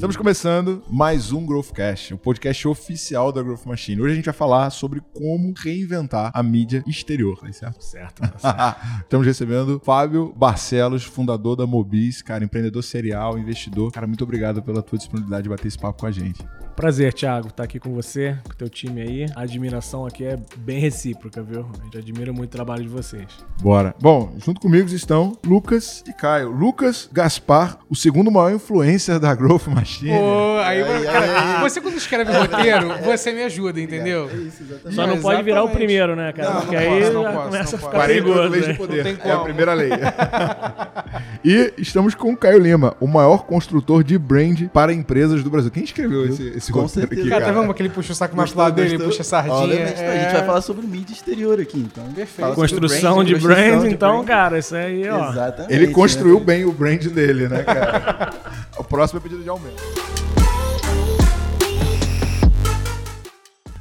Estamos começando mais um Growthcast, o podcast oficial da Growth Machine. Hoje a gente vai falar sobre como reinventar a mídia exterior, tá certo? Certo. tá certo. Estamos recebendo Fábio Barcelos, fundador da Mobis, cara, empreendedor serial, investidor. Cara, muito obrigado pela tua disponibilidade de bater esse papo com a gente. Prazer, Thiago, estar aqui com você, com o teu time aí. A admiração aqui é bem recíproca, viu? A gente admira muito o trabalho de vocês. Bora. Bom, junto comigo estão Lucas e Caio. Lucas Gaspar, o segundo maior influencer da Growth Machine. Pô, aí, Aí, cara, aí. você quando escreve roteiro, você me ajuda, entendeu? É isso, exatamente. Só não pode virar o exatamente. primeiro, né, cara? Não, Porque não aí posso, não posso, começa não a ficar posso. 40 perigoso, leis de né? poder. Não tem É a primeira lei. e estamos com o Caio Lima, o maior construtor de brand para empresas do Brasil. Quem escreveu esse, esse Com roteiro certeza. aqui, Cara, cara? tá vendo que ele puxa o saco mais pro lado dele, gostou? puxa a sardinha. Obviamente, é... A gente vai falar sobre mídia exterior aqui, então. Perfeito. Construção brand, de brand, de então, cara, isso aí, ó. Exatamente. Ele construiu né? bem o brand dele, né, cara? o próximo é pedido de aumento.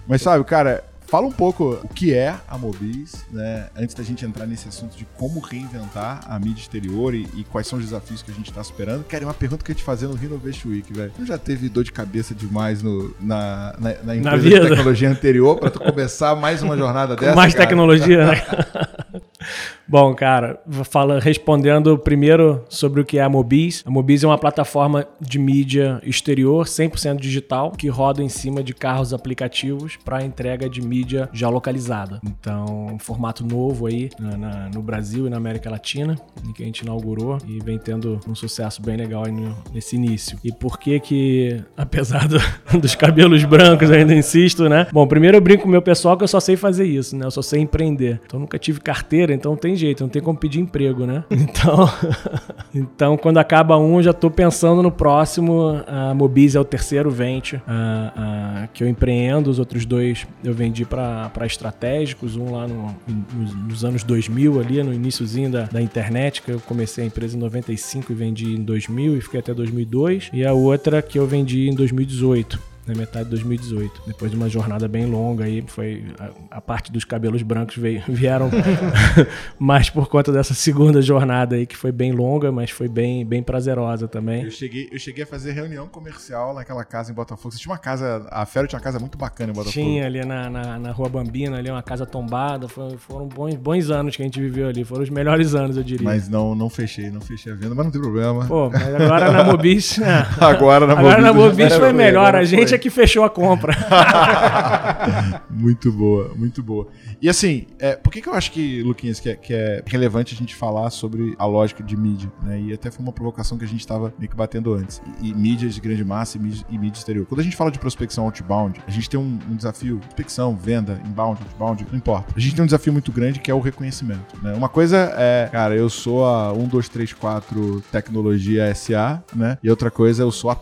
Mas sabe, cara, fala um pouco o que é a Mobis, né? Antes da gente entrar nesse assunto de como reinventar a mídia exterior e, e quais são os desafios que a gente tá superando. Cara, é uma pergunta que eu ia te fazer no Renovation Week, velho. Tu já teve dor de cabeça demais no, na, na, na empresa de vida. tecnologia anterior pra tu começar mais uma jornada dessa? Mais cara? tecnologia, né? Bom, cara, fala, respondendo primeiro sobre o que é a Mobis. A Mobis é uma plataforma de mídia exterior, 100% digital, que roda em cima de carros aplicativos para entrega de mídia já localizada. Então, um formato novo aí na- na- no Brasil e na América Latina, que a gente inaugurou e vem tendo um sucesso bem legal aí no- nesse início. E por que que, apesar do- dos cabelos brancos, ainda insisto, né? Bom, primeiro eu brinco com o meu pessoal que eu só sei fazer isso, né? Eu só sei empreender. Então, eu nunca tive carteira, então não tem jeito, não tem como pedir emprego, né? Então, então quando acaba um, já tô pensando no próximo. A Mobis é o terceiro venture ah, ah, que eu empreendo. Os outros dois eu vendi para estratégicos, um lá no- nos, nos anos 2000 ali, no iníciozinho da, da internet, que eu comecei a empresa em 95 e vendi em 2000 e fiquei até 2002. E a outra que eu vendi em 2018 na metade de 2018. Depois de uma jornada bem longa aí, foi a, a parte dos cabelos brancos veio, vieram mais por conta dessa segunda jornada aí que foi bem longa, mas foi bem bem prazerosa também. Eu cheguei, eu cheguei a fazer reunião comercial naquela casa em Botafogo. Você tinha uma casa, a Fero tinha uma casa muito bacana em Botafogo. Tinha ali na, na, na Rua Bambina, ali uma casa tombada. Foi- foram bons, bons anos que a gente viveu ali. Foram os melhores anos, eu diria. Mas não, não fechei, não fechei a venda, mas não tem problema. Pô, mas agora na Mobis. é. Agora na Agora na Mobis Mobis foi melhor. A gente foi. é que fechou a compra. muito boa, muito boa. E assim, é, por que, que eu acho que, Luquinhas, que é, que é relevante a gente falar sobre a lógica de mídia, né? E até foi uma provocação que a gente estava meio que batendo antes. E, e mídias de grande massa e mídia, e mídia exterior. Quando a gente fala de prospecção outbound, a gente tem um, um desafio, prospecção, venda, inbound, outbound, não importa. A gente tem um desafio muito grande que é o reconhecimento, né? Uma coisa é, cara, eu sou a 1, 2, 3, 4 Tecnologia SA, né? E outra coisa, eu sou a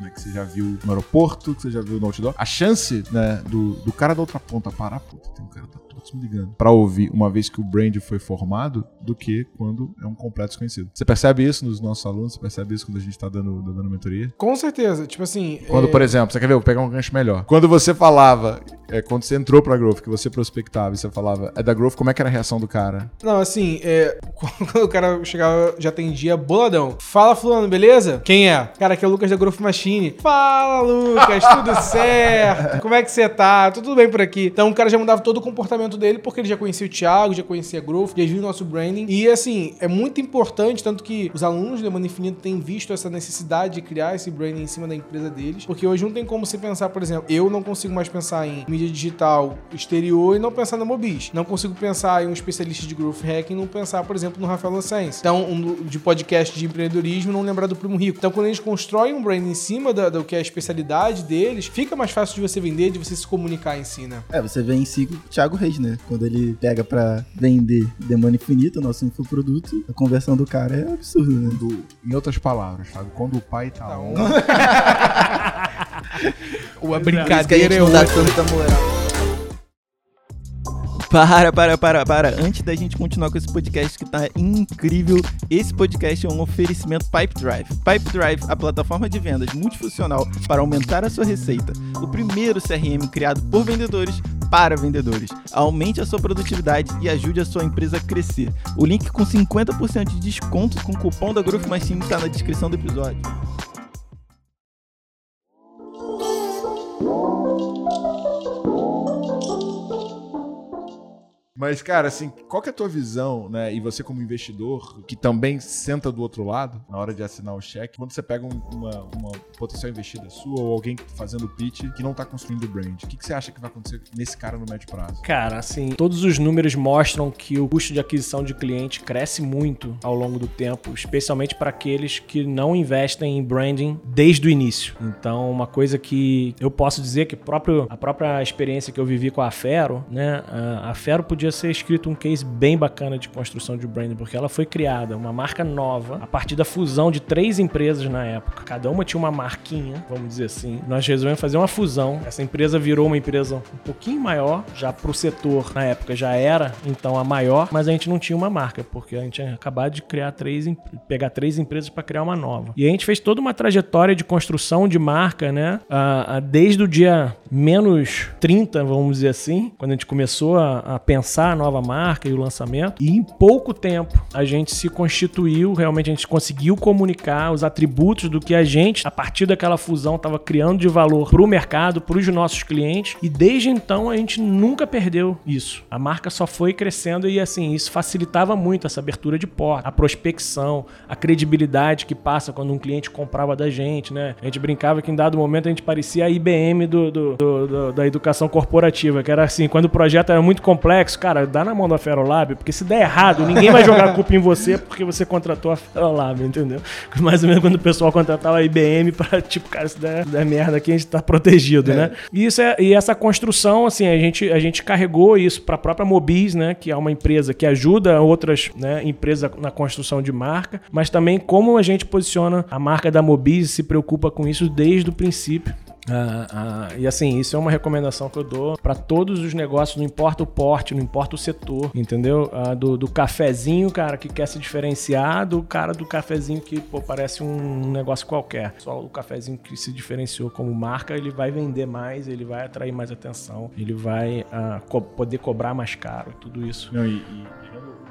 Né? Que você já viu no aeroporto, que você já viu no outdoor. A chance, né, do, do cara da outra ponta parar, puta, tem um cara da TOTOS me ligando, pra ouvir uma vez que o brand foi formado, do que quando é um completo desconhecido. Você percebe isso nos nossos alunos? Você percebe isso quando a gente tá dando, dando mentoria? Com certeza. Tipo assim. Quando, é, por exemplo, você quer ver? Vou pegar um gancho melhor. Quando você falava, é, quando você entrou pra Growth, que você prospectava e você falava, é da Growth, como é que era a reação do cara? Não, assim, é, quando o cara chegava, já atendia boladão. Fala, fulano, beleza? Quem é? Cara, aqui é o Lucas da Growth Machine. Fala, Lucas, tudo certo? Como é que você tá? Tudo bem por aqui? Então o cara já mudava todo o comportamento dele, porque ele já conhecia o Thiago, já conhecia a Growth, já viu o nosso branding. E assim, é muito importante, tanto que os alunos da Demanda Infinita têm visto essa necessidade de criar esse branding em cima da empresa deles. Porque hoje não tem como você pensar, por exemplo, eu não consigo mais pensar em mídia digital exterior e não pensar na Mobis. Não consigo pensar em um especialista de growth hacking e não pensar, por exemplo, no Rafael Lançens. Então, um de podcast de empreendedorismo não lembrar do Primo Rico. Então, quando eles constroem um brand em cima da- do que é a especialidade deles, fica mais fácil de você vender, de você se comunicar em si, né? É, você vê em si o Thiago Reis, né? Quando ele pega pra vender demanda infinita, o nosso infoproduto, a conversão do cara é absurda, né? Do- em outras palavras, sabe? Quando o pai tá Tá on, Ou a brincadeira é outra. Para, para, para, para. Antes da gente continuar com esse podcast que tá incrível, esse podcast é um oferecimento Pipe Drive. Pipe Drive, a plataforma de vendas multifuncional para aumentar a sua receita. O primeiro CRM criado por vendedores para vendedores. Aumente a sua produtividade e ajude a sua empresa a crescer. O link com 50% de desconto com o cupom da Growth Machine está na descrição do episódio. Mas, cara, assim, qual que é a tua visão, né? E você como investidor, que também senta do outro lado, na hora de assinar o cheque, quando você pega um- uma, uma potencial investida sua ou alguém fazendo pitch que não tá construindo brand, o que, que você acha que vai acontecer nesse cara no médio prazo? Cara, assim, todos os números mostram que o custo de aquisição de cliente cresce muito ao longo do tempo, especialmente para aqueles que não investem em branding desde o início. Então, uma coisa que eu posso dizer que próprio, a própria experiência que eu vivi com a Fero, né? A Fero podia ser escrito um case bem bacana de construção de branding, porque ela foi criada, uma marca nova, a partir da fusão de três empresas na época. Cada uma tinha uma marquinha, vamos dizer assim. Nós resolvemos fazer uma fusão. Essa empresa virou uma empresa um pouquinho maior, já pro setor, na época já era então a maior, mas a gente não tinha uma marca, porque a gente tinha acabado de criar três, pegar três empresas para criar uma nova. E a gente fez toda uma trajetória de construção de marca, né? Desde o dia menos 30, vamos dizer assim, quando a gente começou a, a pensar a nova marca e o lançamento. E em pouco tempo a gente se constituiu, realmente a gente conseguiu comunicar os atributos do que a gente, a partir daquela fusão, estava criando de valor para o mercado, para os nossos clientes. E desde então a gente nunca perdeu isso. A marca só foi crescendo e assim, isso facilitava muito essa abertura de porta, a prospecção, a credibilidade que passa quando um cliente comprava da gente, né? A gente brincava que em dado momento a gente parecia a IBM do, do- do- do- da educação corporativa, que era assim, quando o projeto era muito complexo, cara, dá na mão da Ferolab, porque se der errado, ninguém vai jogar a culpa em você porque você contratou a Ferolab, entendeu? Mais ou menos quando o pessoal contratava a IBM pra, tipo, cara, se der, se der merda aqui, a gente tá protegido, né? E, isso é, e essa construção, assim, a gente, a gente carregou isso pra própria Mobis, né? Que é uma empresa que ajuda outras né, empresas na construção de marca, mas também como a gente posiciona a marca da Mobis e se preocupa com isso desde o princípio. Ah, ah, e assim, isso é uma recomendação que eu dou para todos os negócios, não importa o porte, não importa o setor, entendeu? Ah, do, do cafezinho, cara, que quer se diferenciar, do cara do cafezinho que pô, parece um negócio qualquer. Só o cafezinho que se diferenciou como marca, ele vai vender mais, ele vai atrair mais atenção, ele vai ah, co- poder cobrar mais caro, tudo isso. Não, e, e-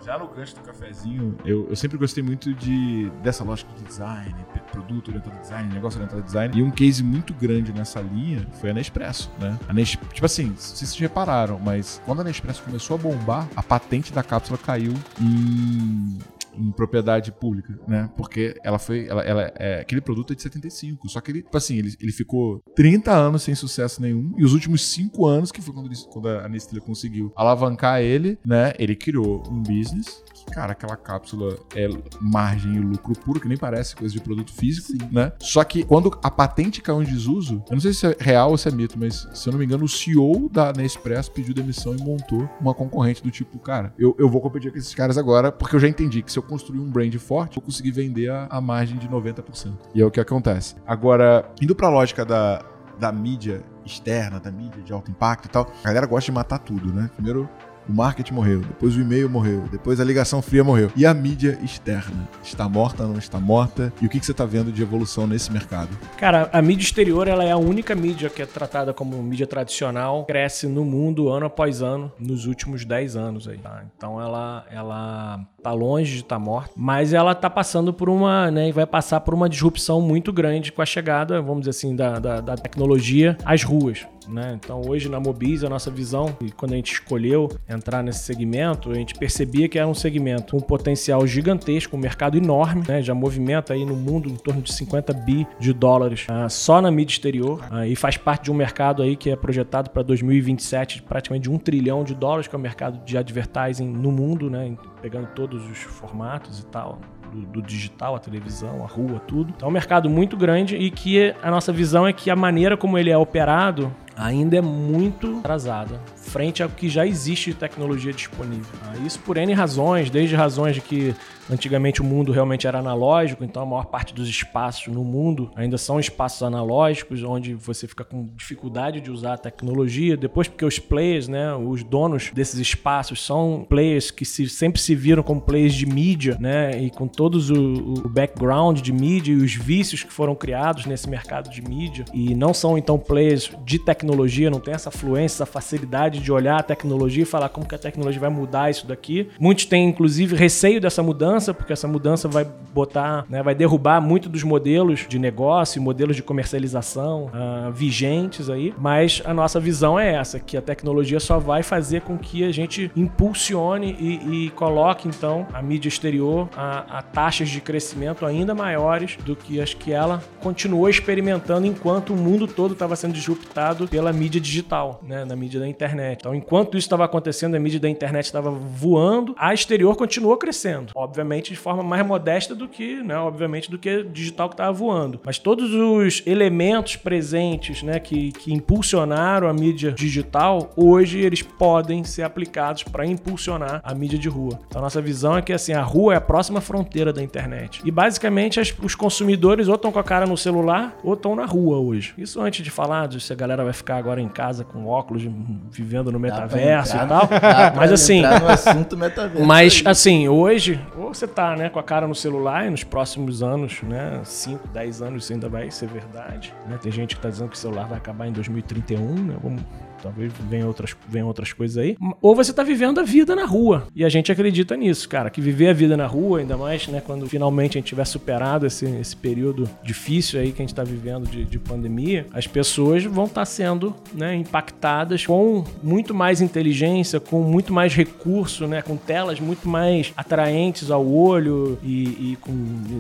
já no gancho do cafezinho, eu, eu sempre gostei muito de dessa lógica de design, produto orientado a design, negócio orientado a design. E um case muito grande nessa linha foi a Nespresso, né? A Nes, tipo assim, não sei se vocês repararam, mas quando a Nespresso começou a bombar, a patente da cápsula caiu em em propriedade pública, né? Porque ela foi. Ela, ela- é, aquele produto é de 75. Só que ele, tipo assim, ele, ele ficou 30 anos sem sucesso nenhum. E os últimos 5 anos, que foi quando, ele- quando a Nestlé conseguiu alavancar ele, né? Ele criou um business. Cara, aquela cápsula é margem e lucro puro, que nem parece coisa de produto físico, né? Só que quando a patente caiu em desuso, eu não sei se é real ou se é mito, mas se eu não me engano, o CEO da Nespresso pediu demissão e montou uma concorrente do tipo, cara, eu, eu vou competir com esses caras agora, porque eu já entendi que se eu construir um brand forte, eu vou conseguir vender a, a margem de 90%. E é o que acontece. Agora, indo pra lógica da, da mídia externa, da mídia de alto impacto e tal, a galera gosta de matar tudo, né? Primeiro o marketing morreu, depois o e-mail morreu, depois a ligação fria morreu. E a mídia externa? Está morta, não está morta? E o que, você está vendo de evolução nesse mercado? Cara, a mídia exterior ela é a única mídia que é tratada como mídia tradicional, cresce no mundo ano após ano nos últimos 10 anos aí. tá? Então ela ela tá longe de estar morta, mas ela tá passando por uma, né, e vai passar por uma disrupção muito grande com a chegada, vamos dizer assim, da, da, da tecnologia às ruas. Né? Então hoje na Mobis a nossa visão, e quando a gente escolheu entrar nesse segmento, a gente percebia que era um segmento com um potencial gigantesco, um mercado enorme, né? já movimenta aí no mundo em torno de 50 bi de dólares ah, só na mídia exterior ah, e faz parte de um mercado aí que é projetado para 2027 de praticamente de um trilhão de dólares, que é o mercado de advertising no mundo, né? pegando todos os formatos e tal do, do digital, a televisão, a rua, tudo. Então é um mercado muito grande e que a nossa visão é que a maneira como ele é operado ainda é muito atrasada frente ao que já existe de tecnologia disponível. Ah, Isso por N razões, desde razões de que antigamente o mundo realmente era analógico, então a maior parte dos espaços no mundo ainda são espaços analógicos, onde você fica com dificuldade de usar a tecnologia. Depois porque os players, né, os donos desses espaços são players que se, sempre se viram como players de mídia, né, e com todos o, o background de mídia e os vícios que foram criados nesse mercado de mídia e não são então players de tecnologia, não tem essa fluência, essa facilidade de olhar a tecnologia e falar como que a tecnologia vai mudar isso daqui. Muitos têm, inclusive, receio dessa mudança, porque essa mudança vai botar, né, vai derrubar muito dos modelos de negócio, modelos de comercialização uh, vigentes aí. Mas a nossa visão é essa, que a tecnologia só vai fazer com que a gente impulsione e, e coloque, então, a mídia exterior a, a taxas de crescimento ainda maiores do que as que ela continuou experimentando enquanto o mundo todo estava sendo disruptado pela mídia digital, né, na mídia da internet. Então, enquanto isso estava acontecendo, a mídia da internet estava voando, a exterior continuou crescendo, obviamente de forma mais modesta do que, né, obviamente do que digital que estava voando. Mas todos os elementos presentes, né, que, que impulsionaram a mídia digital, hoje eles podem ser aplicados para impulsionar a mídia de rua. Então, a nossa visão é que assim, a rua é a próxima fronteira da internet. E basicamente as, os consumidores ou estão com a cara no celular ou estão na rua hoje. Isso antes de falar de se a galera vai ficar agora em casa com óculos, vivendo no metaverso e tal. mas assim. No assunto metaverso mas aí. assim, hoje, ou você tá né, com a cara no celular e nos próximos anos, né? 5, 10 anos isso ainda vai ser verdade. Né? Tem gente que tá dizendo que o celular vai acabar em 2031, né? Vamos talvez venham outras, venham outras coisas aí. Ou você tá vivendo a vida na rua. E a gente acredita nisso, cara. Que viver a vida na rua, ainda mais, né, quando finalmente a gente tiver superado esse, esse período difícil aí que a gente tá vivendo de, de pandemia, as pessoas vão estar tá sendo né, impactadas com muito mais inteligência, com muito mais recurso, né, com telas muito mais atraentes ao olho e, e com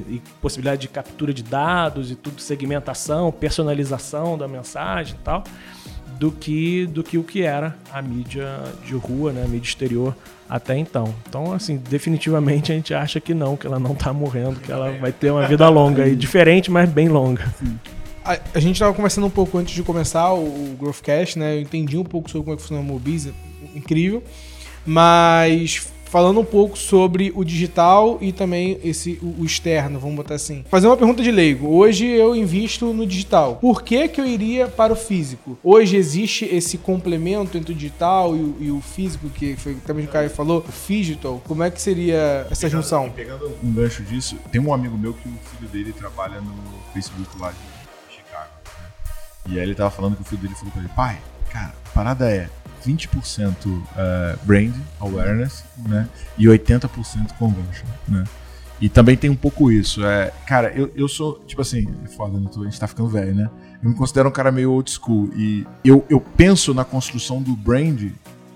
e possibilidade de captura de dados e tudo, segmentação, personalização da mensagem e tal do que do que o que era a mídia de rua, né, a mídia exterior até então. Então, assim, definitivamente a gente acha que não, que ela não está morrendo, que ela vai ter uma vida longa e diferente, mas bem longa. A, a, gente estava conversando um pouco antes de começar o, o Growthcast, né? Eu entendi um pouco sobre como é que funciona o Mobiz, incrível. Mas falando um pouco sobre o digital e também esse o, externo, vamos botar assim. Fazer uma pergunta de leigo. Hoje eu invisto no digital. Por que que eu iria para o físico? Hoje existe esse complemento entre o digital e o, e o físico, que foi também o Caio falou, o digital. Como é que seria essa pegando, junção? Pegando um gancho disso, tem um amigo meu que o filho dele trabalha no Facebook lá de Chicago. Né? E aí ele tava falando que o filho dele falou pra ele, pai, cara, a parada é 20% uh, eh, brand awareness, né? E 80% conversion, né? E também tem um pouco isso. É, cara, eu, eu sou, tipo assim, é foda, né? a gente tá ficando velho, né? Eu me considero um cara meio old school. E eu, eu penso na construção do brand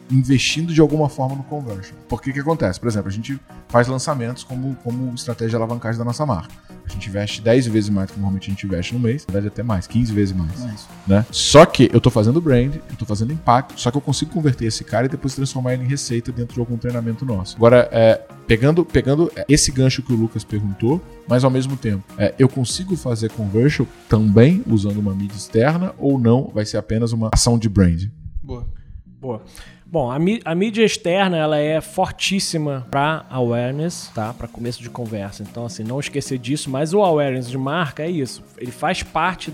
investindo de alguma forma no conversion. Porque o que acontece? Por exemplo, a gente faz lançamentos como, como estratégia de alavancagem da nossa marca. A gente investe 10 vezes mais do que normalmente a gente investe no mês, na verdade até mais, 15 vezes mais. Né? Só que eu tô fazendo brand, eu tô fazendo impacto, só que eu consigo converter esse cara e depois transformar ele em receita dentro de algum treinamento nosso. Agora, é, pegando, pegando esse gancho que o Lucas perguntou, mas ao mesmo tempo, é, eu consigo fazer conversion também usando uma mídia externa ou não vai ser apenas uma ação de brand? Boa. Boa. Bom, a, a, mídia externa ela é fortíssima para awareness, tá? Para começo de conversa. Então, assim, não esquecer disso. Mas o awareness de marca é isso. Ele faz parte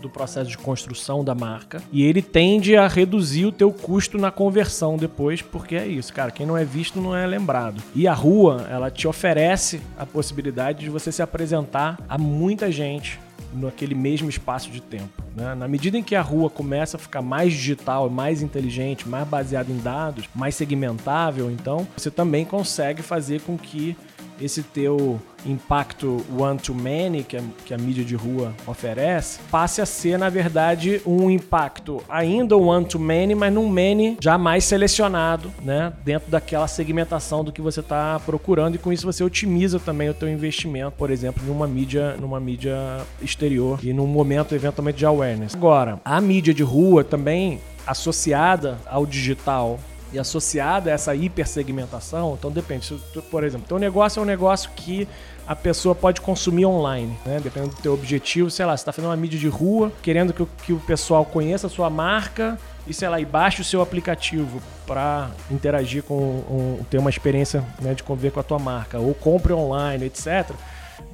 do processo de construção da marca e ele tende a reduzir o teu custo na conversão depois, porque é isso, cara, quem não é visto não é lembrado. E a rua, ela te oferece a possibilidade de você se apresentar a muita gente naquele mesmo espaço de tempo. Né? Na medida em que a rua começa a ficar mais digital, mais inteligente, mais baseada em dados, mais segmentável, então você também consegue fazer com que esse teu impacto one-to-many que, que a mídia de rua oferece, passe a ser, na verdade, um impacto ainda one-to-many, mas num many já mais selecionado, né? Dentro daquela segmentação do que você está procurando e com isso você otimiza também o teu investimento, por exemplo, numa mídia, numa mídia exterior e num momento eventualmente de awareness. Agora, a mídia de rua também associada ao digital e associada a essa hipersegmentação, então depende. Por exemplo, teu negócio é um negócio que a pessoa pode consumir online, né? Dependendo do teu objetivo, sei lá, você está fazendo uma mídia de rua, querendo que o, que o pessoal conheça a sua marca e, sei lá, e baixe o seu aplicativo para interagir com, um, ter uma experiência né, de conviver com a tua marca, ou compre online, etc.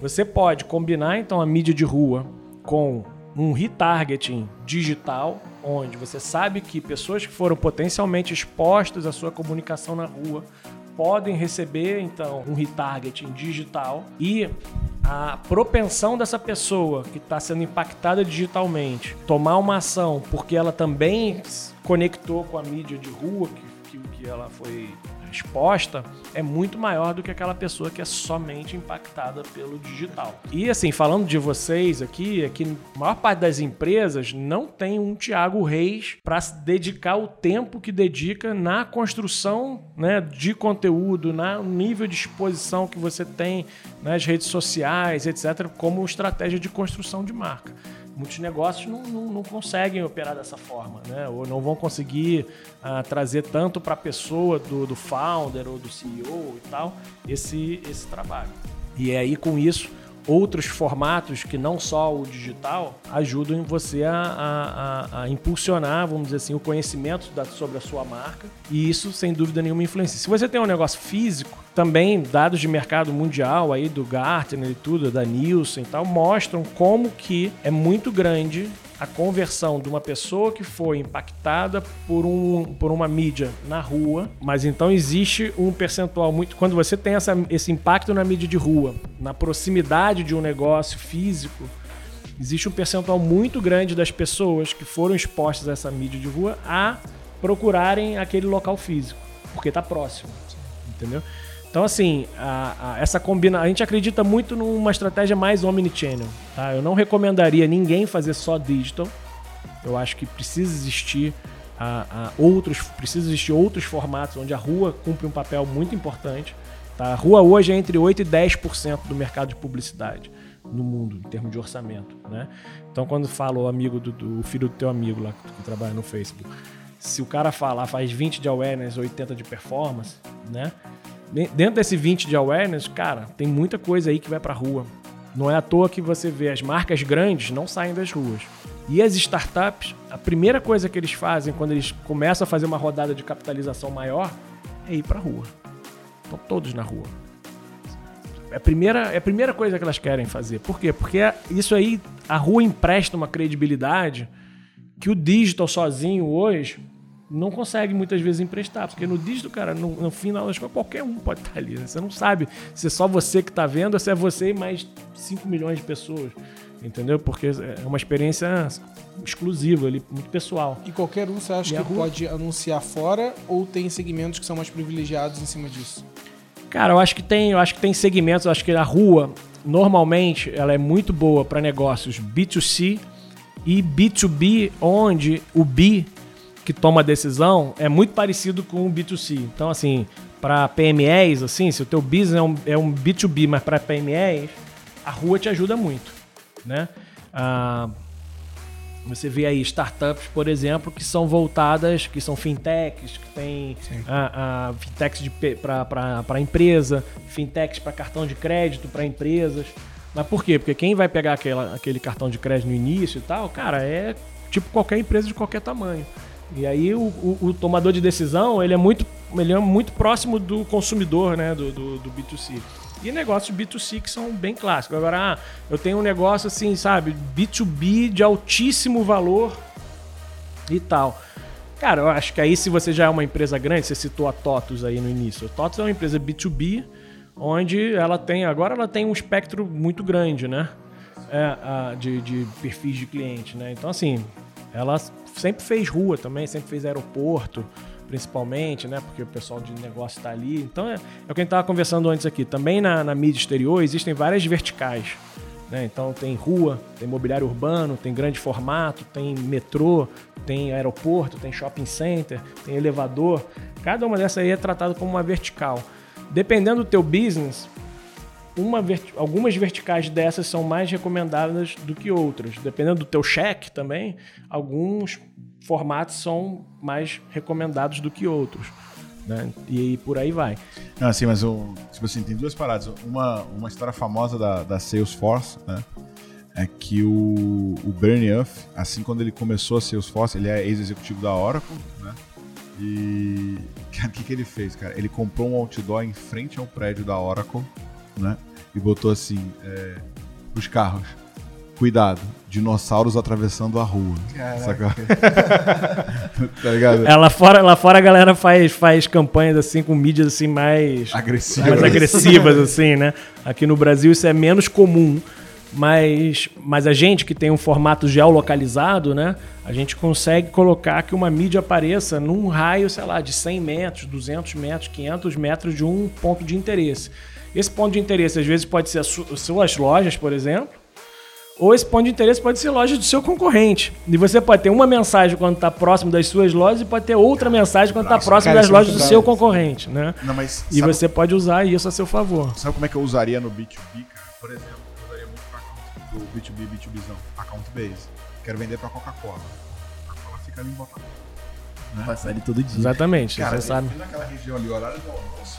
Você pode combinar, então, a mídia de rua com um retargeting digital, onde você sabe que pessoas que foram potencialmente expostas à sua comunicação na rua podem receber então um retargeting digital e a propensão dessa pessoa que está sendo impactada digitalmente tomar uma ação porque ela também conectou com a mídia de rua que, que, que ela foi exposta é muito maior do que aquela pessoa que é somente impactada pelo digital. E assim, falando de vocês aqui, é que a maior parte das empresas não tem um Tiago Reis para dedicar o tempo que dedica na construção né, de conteúdo, no nível de exposição que você tem nas redes sociais, etc., como estratégia de construção de marca muitos negócios não, não, não, conseguem operar dessa forma, né? Ou não vão conseguir uh, trazer tanto para a pessoa do, do founder ou do CEO e tal esse, esse trabalho. E é aí com isso outros formatos que não só o digital ajudam você a, a, a impulsionar, vamos dizer assim, o conhecimento da, sobre a sua marca e isso sem dúvida nenhuma influencia. Se você tem um negócio físico, também dados de mercado mundial aí do Gartner e tudo, da Nielsen e tal, mostram como que é muito grande a conversão de uma pessoa que foi impactada por, um, por uma mídia na rua, mas então existe um percentual muito. Quando você tem essa, esse impacto na mídia de rua, na proximidade de um negócio físico, existe um percentual muito grande das pessoas que foram expostas a essa mídia de rua a procurarem aquele local físico, porque está próximo, entendeu? Então, assim, a, a, essa combina... a gente acredita muito numa estratégia mais omnichannel. Tá? Eu não recomendaria ninguém fazer só digital. Eu acho que precisa existir a, outros, precisa existir outros formatos onde a rua cumpre um papel muito importante. Tá? A rua hoje é entre 8% e 10% do mercado de publicidade no mundo, em termos de orçamento. Né? Então, quando fala o amigo do, do filho do teu amigo lá que trabalha no Facebook, se o cara falar faz 20 de awareness, 80 de performance, né? Dentro desse 20 de awareness, cara, tem muita coisa aí que vai pra rua. Não é à toa que você vê as marcas grandes não saem das ruas. E as startups, a primeira coisa que eles fazem quando eles começam a fazer uma rodada de capitalização maior é ir pra rua. Estão todos na rua. É a, primeira, é a primeira coisa que elas querem fazer. Por quê? Porque isso aí, a rua empresta uma credibilidade que o digital sozinho hoje não consegue muitas vezes emprestar, porque no dígito, cara, no, no final das contas, qualquer um pode estar ali. Né? Você não sabe se é só você que está vendo ou se é você e mais 5 milhões de pessoas. Entendeu? Porque é uma experiência exclusiva ali, muito pessoal. E qualquer um você acha e que rua... pode anunciar fora ou tem segmentos que são mais privilegiados em cima disso? Cara, eu acho que tem, eu acho que tem segmentos, eu acho que a rua normalmente ela é muito boa para negócios B2C e B2B, onde o B que toma a decisão é muito parecido com o B2C. Então, assim, para PMEs, assim, se o teu business é um, é um B2B, mas para PMEs, a rua te ajuda muito, né? Ah, você vê aí startups, por exemplo, que são voltadas, que são fintechs, que tem a, a fintechs para empresa, fintechs para cartão de crédito para empresas. Mas por quê? Porque quem vai pegar aquela, aquele cartão de crédito no início e tal, cara, é tipo qualquer empresa de qualquer tamanho. E aí o, o, o, tomador de decisão ele é muito, ele é muito próximo do consumidor, né, do, do, do, B2C. E negócios B2C que são bem clássicos. Agora, ah, eu tenho um negócio assim, sabe, B2B de altíssimo valor e tal. Cara, eu acho que aí se você já é uma empresa grande, você citou a TOTUS aí no início. A TOTUS é uma empresa B2B, onde ela tem, agora ela tem um espectro muito grande, né? É, de, de perfis de cliente, né? Então, assim, ela sempre fez rua também, sempre fez aeroporto, principalmente, né? Porque o pessoal de negócio está ali. Então é, é, o que a gente estava conversando antes aqui. Também na, na mídia exterior existem várias verticais. Né? Então tem rua, tem mobiliário urbano, tem grande formato, tem metrô, tem aeroporto, tem shopping center, tem elevador. Cada uma dessas aí é tratada como uma vertical. Dependendo do teu business, uma algumas verticais dessas são mais recomendadas do que outras. Dependendo do teu cheque também, alguns formatos são mais recomendados do que outros. Né? E por aí vai. Não, assim, mas o, tipo assim, tem duas paradas. Uma, uma história famosa da, da Salesforce, né? É que o, o Bernie Uff, assim quando ele começou a Salesforce, ele é ex-executivo da Oracle, né? E o que, que ele fez, cara? Ele comprou um outdoor em frente ao prédio da Oracle, né? E botou assim, é, os carros. cuidado, dinossauros atravessando a rua. Sacou? tá ligado? É, lá, fora, lá fora a galera faz, faz campanhas assim com mídias assim mais Agressivo. mais agressivas, assim, né? Aqui no Brasil isso é menos comum. Mas, mas a gente que tem um formato geolocalizado, né? A gente consegue colocar que uma mídia apareça num raio, sei lá, de 100 metros, 200 metros, 500 metros de um ponto de interesse. Esse ponto de interesse, às vezes, pode ser as su- as suas lojas, por exemplo, ou esse ponto de interesse pode ser loja do seu concorrente. E você pode ter uma mensagem quando está próximo das suas lojas e pode ter outra mensagem quando está próximo cara, das é lojas do seu concorrente, né? Não, mas E sabe, você pode usar isso a seu favor. sabe como é que eu usaria no B2B, cara? Por exemplo, eu usaria muito pra account do B2B, B2Bzão, account base. Quero vender pra Coca-Cola. A Coca-Cola fica ali em Botafogo. Passar ele todo dia. Exatamente, Cara, você sabe. naquela região ali, horário do almoço.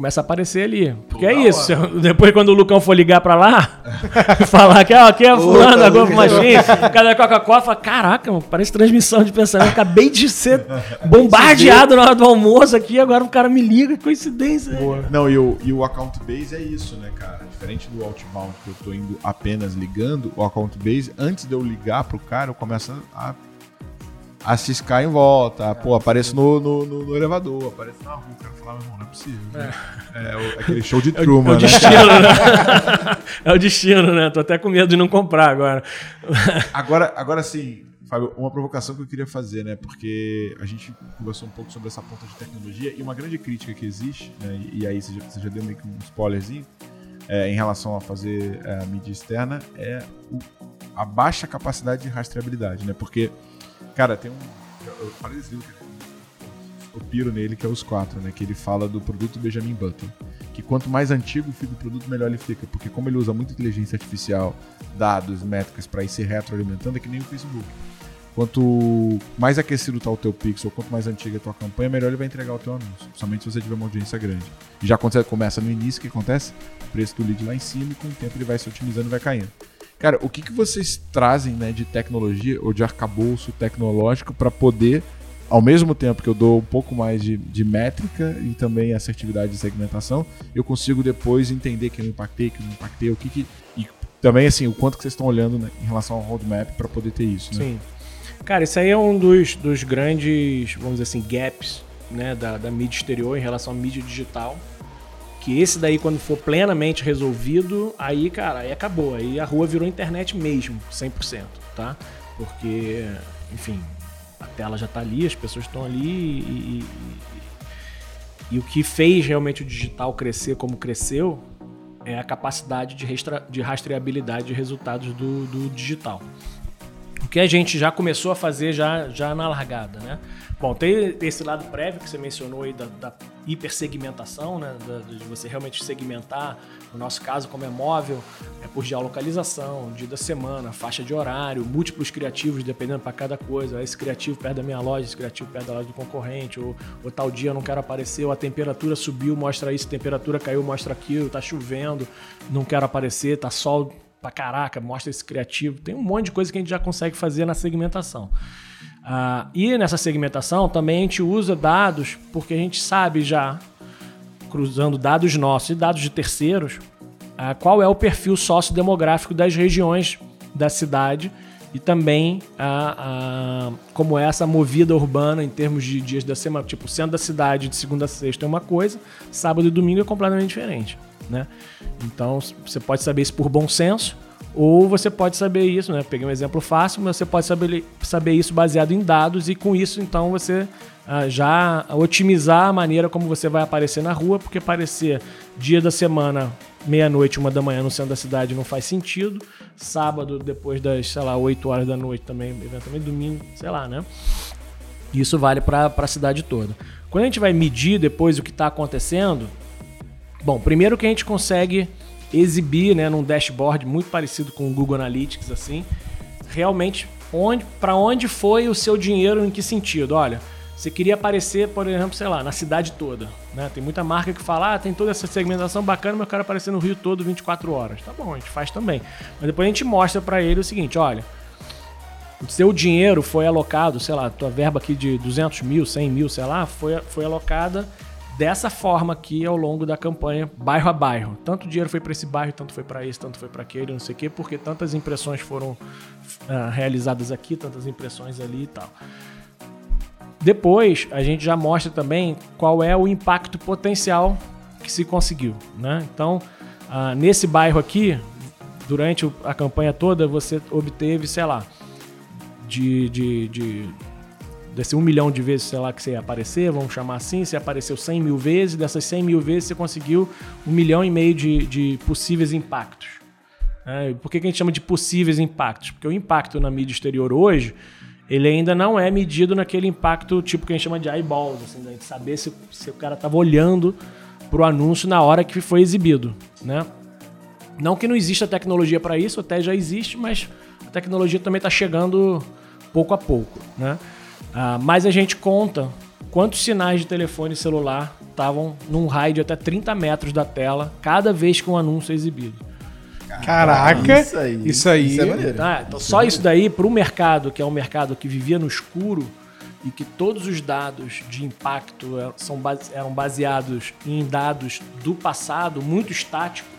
Começa a aparecer ali. Porque é da isso. Depois, quando o Lucão for ligar pra lá, falar que ó, aqui é fulano da Golf Machine, cada Coca-Cola, fala: Caraca, mano, parece transmissão de pensamento. Acabei de ser bombardeado na hora do almoço aqui, agora o cara me liga. Que coincidência. né? Não, e o, e o account base é isso, né, cara? Diferente do outbound, que eu tô indo apenas ligando, o account base, antes de eu ligar pro cara, eu começo a, a ciscar em volta. Pô, apareço no, no, no- no elevador, apareço na rua. O cara fala, meu irmão, não é possível. né? É, o- aquele show de É o Truman, né? destino, né? é o destino, né? Tô até com medo de não comprar agora. Agora, agora sim, Fábio, uma provocação que eu queria fazer, né? Porque a gente conversou um pouco sobre essa ponta de tecnologia e uma grande crítica que existe, né? E aí você já, você já deu meio que um spoilerzinho é, em relação a fazer é, a mídia externa é o- a baixa capacidade de rastreabilidade, né? Porque, cara, tem um. Eu falei desse livro que eu piro nele, que é os quatro, né? Que ele fala do produto Benjamin Button. Que quanto mais antigo o produto, melhor ele fica. Porque como ele usa muita inteligência artificial, dados, métricas para ir se retroalimentando, é que nem o Facebook. Quanto mais aquecido tá o teu pixel, quanto mais antiga a tua campanha, melhor ele vai entregar o teu anúncio. Principalmente se você tiver uma audiência grande. E já acontece, começa no início, o que acontece? O preço do lead lá em cima e com o tempo ele vai se otimizando e vai caindo. Cara, o que, que vocês trazem né, de tecnologia ou de arcabouço tecnológico para poder, ao mesmo tempo que eu dou um pouco mais de, de métrica e também assertividade de segmentação, eu consigo depois entender que eu impactei, que eu não impactei, o que que. E também, assim, o quanto que vocês estão olhando né, em relação ao roadmap para poder ter isso, né? Sim. Cara, isso aí é um dos, dos grandes, vamos dizer assim, gaps né, da, da mídia exterior em relação à mídia digital. Que esse daí, quando for plenamente resolvido, aí, cara, aí acabou. Aí a rua virou internet mesmo, 100%, tá? Porque, enfim, a tela já tá ali, as pessoas estão ali e, e- e- o que fez realmente o digital crescer como cresceu é a capacidade de, de rastreabilidade de resultados do, do digital. Que a gente já começou a fazer já, já na largada, né? Bom, tem esse lado prévio que você mencionou aí da, da hipersegmentação, né? Da- de você realmente segmentar, no nosso caso, como é móvel, é por geolocalização, dia da semana, faixa de horário, múltiplos criativos dependendo para cada coisa. Esse criativo perto da minha loja, esse criativo perto da loja do concorrente, ou, ou tal dia eu não quero aparecer, ou a temperatura subiu, mostra isso, a temperatura caiu, mostra aquilo, tá chovendo, não quero aparecer, tá sol pra caraca, mostra esse criativo. Tem um monte de coisa que a gente já consegue fazer na segmentação. Ah, e nessa segmentação também a gente usa dados, porque a gente sabe já, cruzando dados nossos e dados de terceiros, ah, qual é o perfil sociodemográfico das regiões da cidade e também ah, ah, como é essa movida urbana em termos de dias da semana. Tipo, o centro da cidade de segunda a sexta é uma coisa, sábado e domingo é completamente diferente. Né? Então você pode saber isso por bom senso, ou você pode saber isso, né? Peguei um exemplo fácil, mas você pode saber, saber isso baseado em dados e com isso então você ah, já otimizar a maneira como você vai aparecer na rua, porque aparecer dia da semana, meia-noite, uma da manhã no centro da cidade não faz sentido. Sábado, depois das, sei lá, 8 horas da noite também, eventualmente domingo, sei lá, né? Isso vale para a cidade toda. Quando a gente vai medir depois o que está acontecendo, Bom, primeiro que a gente consegue exibir, né, num dashboard muito parecido com o Google Analytics, assim, realmente onde, para onde foi o seu dinheiro, em que sentido? Olha, você queria aparecer, por exemplo, sei lá, na cidade toda, né? Tem muita marca que fala, ah, tem toda essa segmentação bacana, mas eu quero aparecer no Rio todo 24 horas. Tá bom, a gente faz também. Mas depois a gente mostra para ele o seguinte, olha, o seu dinheiro foi alocado, sei lá, tua verba aqui de 200 mil, 100 mil, sei lá, foi, foi alocada dessa forma aqui ao longo da campanha, bairro a bairro. Tanto dinheiro foi para esse bairro, tanto foi para esse, tanto foi para aquele, não sei o quê, porque tantas impressões foram uh, realizadas aqui, tantas impressões ali e tal. Depois, a gente já mostra também qual é o impacto potencial que se conseguiu. Né? Então, uh, nesse bairro aqui, durante a campanha toda, você obteve, sei lá, de, de, de desse um milhão de vezes, sei lá, que você ia aparecer, vamos chamar assim, você apareceu 100 mil vezes, dessas 100 mil vezes você conseguiu um milhão e meio de, de possíveis impactos. É, por que, que a gente chama de possíveis impactos? Porque o impacto na mídia exterior hoje, ele ainda não é medido naquele impacto tipo que a gente chama de eyeballs, assim, de saber se, se o cara estava olhando para o anúncio na hora que foi exibido, né? Não que não exista tecnologia para isso, até já existe, mas a tecnologia também está chegando pouco a pouco, né? Ah, mas a gente conta quantos sinais de telefone celular estavam num raio de até 30 metros da tela cada vez que um anúncio é exibido. Caraca, isso aí. Isso aí. Isso é maneiro. Tá, então isso só é isso daí para o mercado, que é um mercado que vivia no escuro e que todos os dados de impacto são base, eram baseados em dados do passado, muito estáticos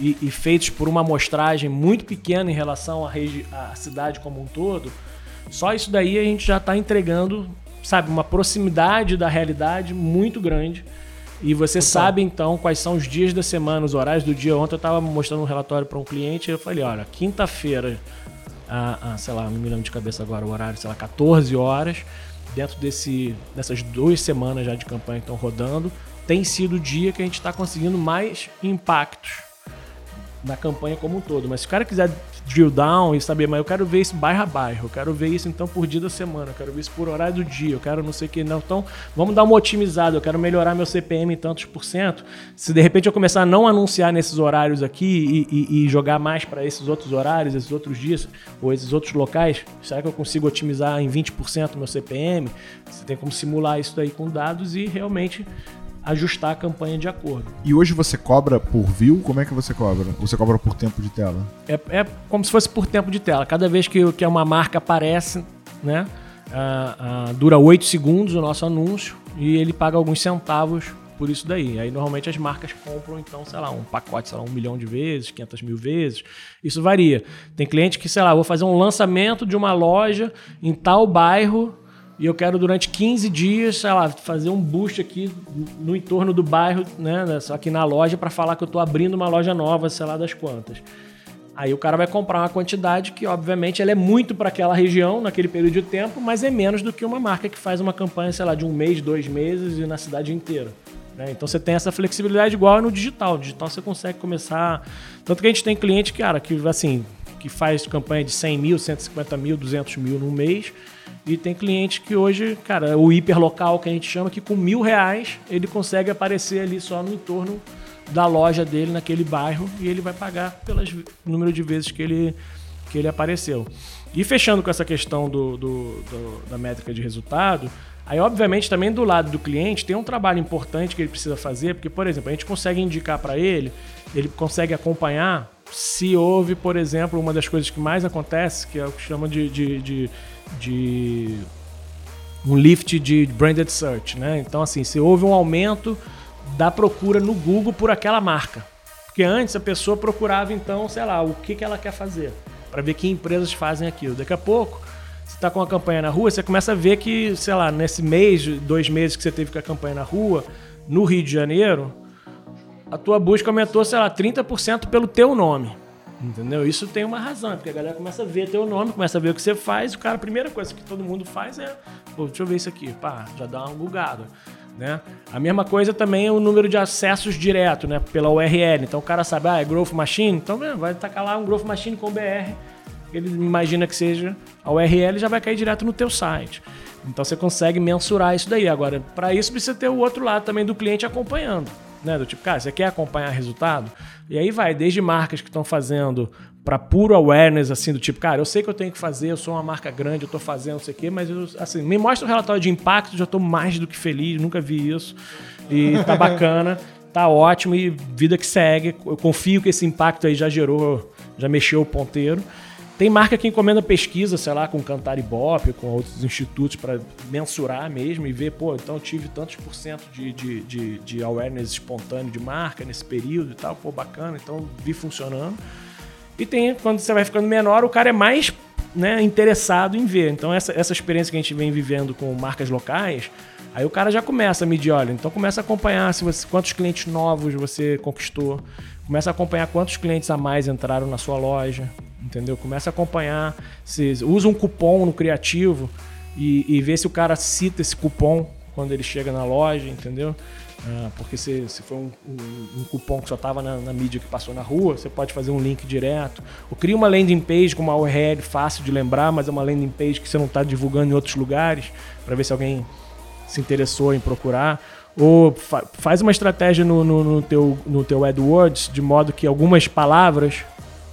e, e feitos por uma amostragem muito pequena em relação à, à cidade como um todo só isso daí a gente já está entregando, sabe, uma proximidade da realidade muito grande. E você Total. sabe então quais são os dias da semana, os horários do dia. Ontem eu estava mostrando um relatório para um cliente e eu falei: olha, quinta-feira, ah, sei lá, não me lembro de cabeça agora o horário, sei lá, 14 horas, dentro desse, dessas duas semanas já de campanha que estão rodando, tem sido o dia que a gente está conseguindo mais impactos na campanha como um todo. Mas se o cara quiser drill down e saber, mas eu quero ver isso bairro a bairro, eu quero ver isso então por dia da semana, eu quero ver isso por horário do dia, eu quero não sei o que, não. Então, vamos dar uma otimizada, eu quero melhorar meu CPM em tantos por cento. Se de repente eu começar a não anunciar nesses horários aqui e, e, e jogar mais para esses outros horários, esses outros dias, ou esses outros locais, será que eu consigo otimizar em 20% meu CPM? Você tem como simular isso daí com dados e realmente ajustar a campanha de acordo. E hoje você cobra por view? Como é que você cobra? Você cobra por tempo de tela? É, é como se fosse por tempo de tela. Cada vez que, que uma marca aparece, né? Uh, uh, dura 8 segundos o nosso anúncio e ele paga alguns centavos por isso daí. Aí normalmente as marcas compram, então, sei lá, um pacote, sei lá, um milhão de vezes, 500 mil vezes. Isso varia. Tem cliente que, sei lá, vou fazer um lançamento de uma loja em tal bairro e eu quero durante 15 dias, sei lá, fazer um boost aqui no entorno do bairro, né, aqui na loja para falar que eu estou abrindo uma loja nova, sei lá das quantas. Aí o cara vai comprar uma quantidade que, obviamente, ela é muito para aquela região, naquele período de tempo, mas é menos do que uma marca que faz uma campanha, sei lá, de um mês, dois meses e na cidade inteira. Né? Então você tem essa flexibilidade igual no digital. No digital você consegue começar. Tanto que a gente tem cliente, cara, que assim, que faz campanha de 100 mil, 150 mil, 200 mil no mês e tem cliente que hoje, cara, o hiperlocal que a gente chama, que com mil reais ele consegue aparecer ali só no entorno da loja dele naquele bairro e ele vai pagar pelo número de vezes que ele, que ele apareceu. E fechando com essa questão do, do, do, da métrica de resultado, aí obviamente também do lado do cliente tem um trabalho importante que ele precisa fazer, porque, por exemplo, a gente consegue indicar para ele, ele consegue acompanhar se houve, por exemplo, uma das coisas que mais acontece, que é o que chama de, de, de de um lift de branded search, né? Então assim, se houve um aumento da procura no Google por aquela marca. Porque antes a pessoa procurava então, sei lá, o que, que ela quer fazer, para ver que empresas fazem aquilo. Daqui a pouco, você está com a campanha na rua, você começa a ver que, sei lá, nesse mês, dois meses que você teve com a campanha na rua, no Rio de Janeiro, a tua busca aumentou, sei lá, 30% pelo teu nome. Entendeu? Isso tem uma razão, porque a galera começa a ver teu nome, começa a ver o que você faz, o cara, a primeira coisa que todo mundo faz é, pô, deixa eu ver isso aqui, pá, já dá uma bugada. Né? A mesma coisa também é o número de acessos direto, né? Pela URL. Então o cara sabe, ah, é Growth Machine, então vai tacar lá um Growth Machine com BR, ele imagina que seja a URL já vai cair direto no teu site. Então você consegue mensurar isso daí. Agora, para isso precisa ter o outro lado também do cliente acompanhando né? Do tipo, cara, você quer acompanhar resultado? E aí vai, desde marcas que estão fazendo para puro awareness, assim, do tipo, cara, eu sei que eu tenho que fazer, eu sou uma marca grande, eu estou fazendo, não sei o quê, mas eu, assim, me mostra o relatório de impacto, já estou mais do que feliz, nunca vi isso. E tá bacana, tá ótimo e vida que segue. Eu confio que esse impacto aí já gerou, já mexeu o ponteiro. Tem marca que encomenda pesquisa, sei lá, com Cantar Ibope, com outros institutos para mensurar mesmo e ver, pô, então eu tive tantos por cento de, de, de, de awareness espontâneo de marca nesse período e tal, pô, bacana, então vi funcionando. E tem, quando você vai ficando menor, o cara é mais né, interessado em ver. Então, essa, essa experiência que a gente vem vivendo com marcas locais, aí o cara já começa a medir, olha, então começa a acompanhar se você, quantos clientes novos você conquistou, começa a acompanhar quantos clientes a mais entraram na sua loja, entendeu? Começa a acompanhar, usa um cupom no criativo e, e vê se o cara cita esse cupom quando ele chega na loja, entendeu? Ah, porque se, se for um, um, um cupom que só estava na, na, mídia que passou na rua, você pode fazer um link direto. Ou cria uma landing page com uma URL fácil de lembrar, mas é uma landing page que você não está divulgando em outros lugares, para ver se alguém se interessou em procurar. Ou fa faz uma estratégia no, no, no, teu, no teu AdWords, de modo que algumas palavras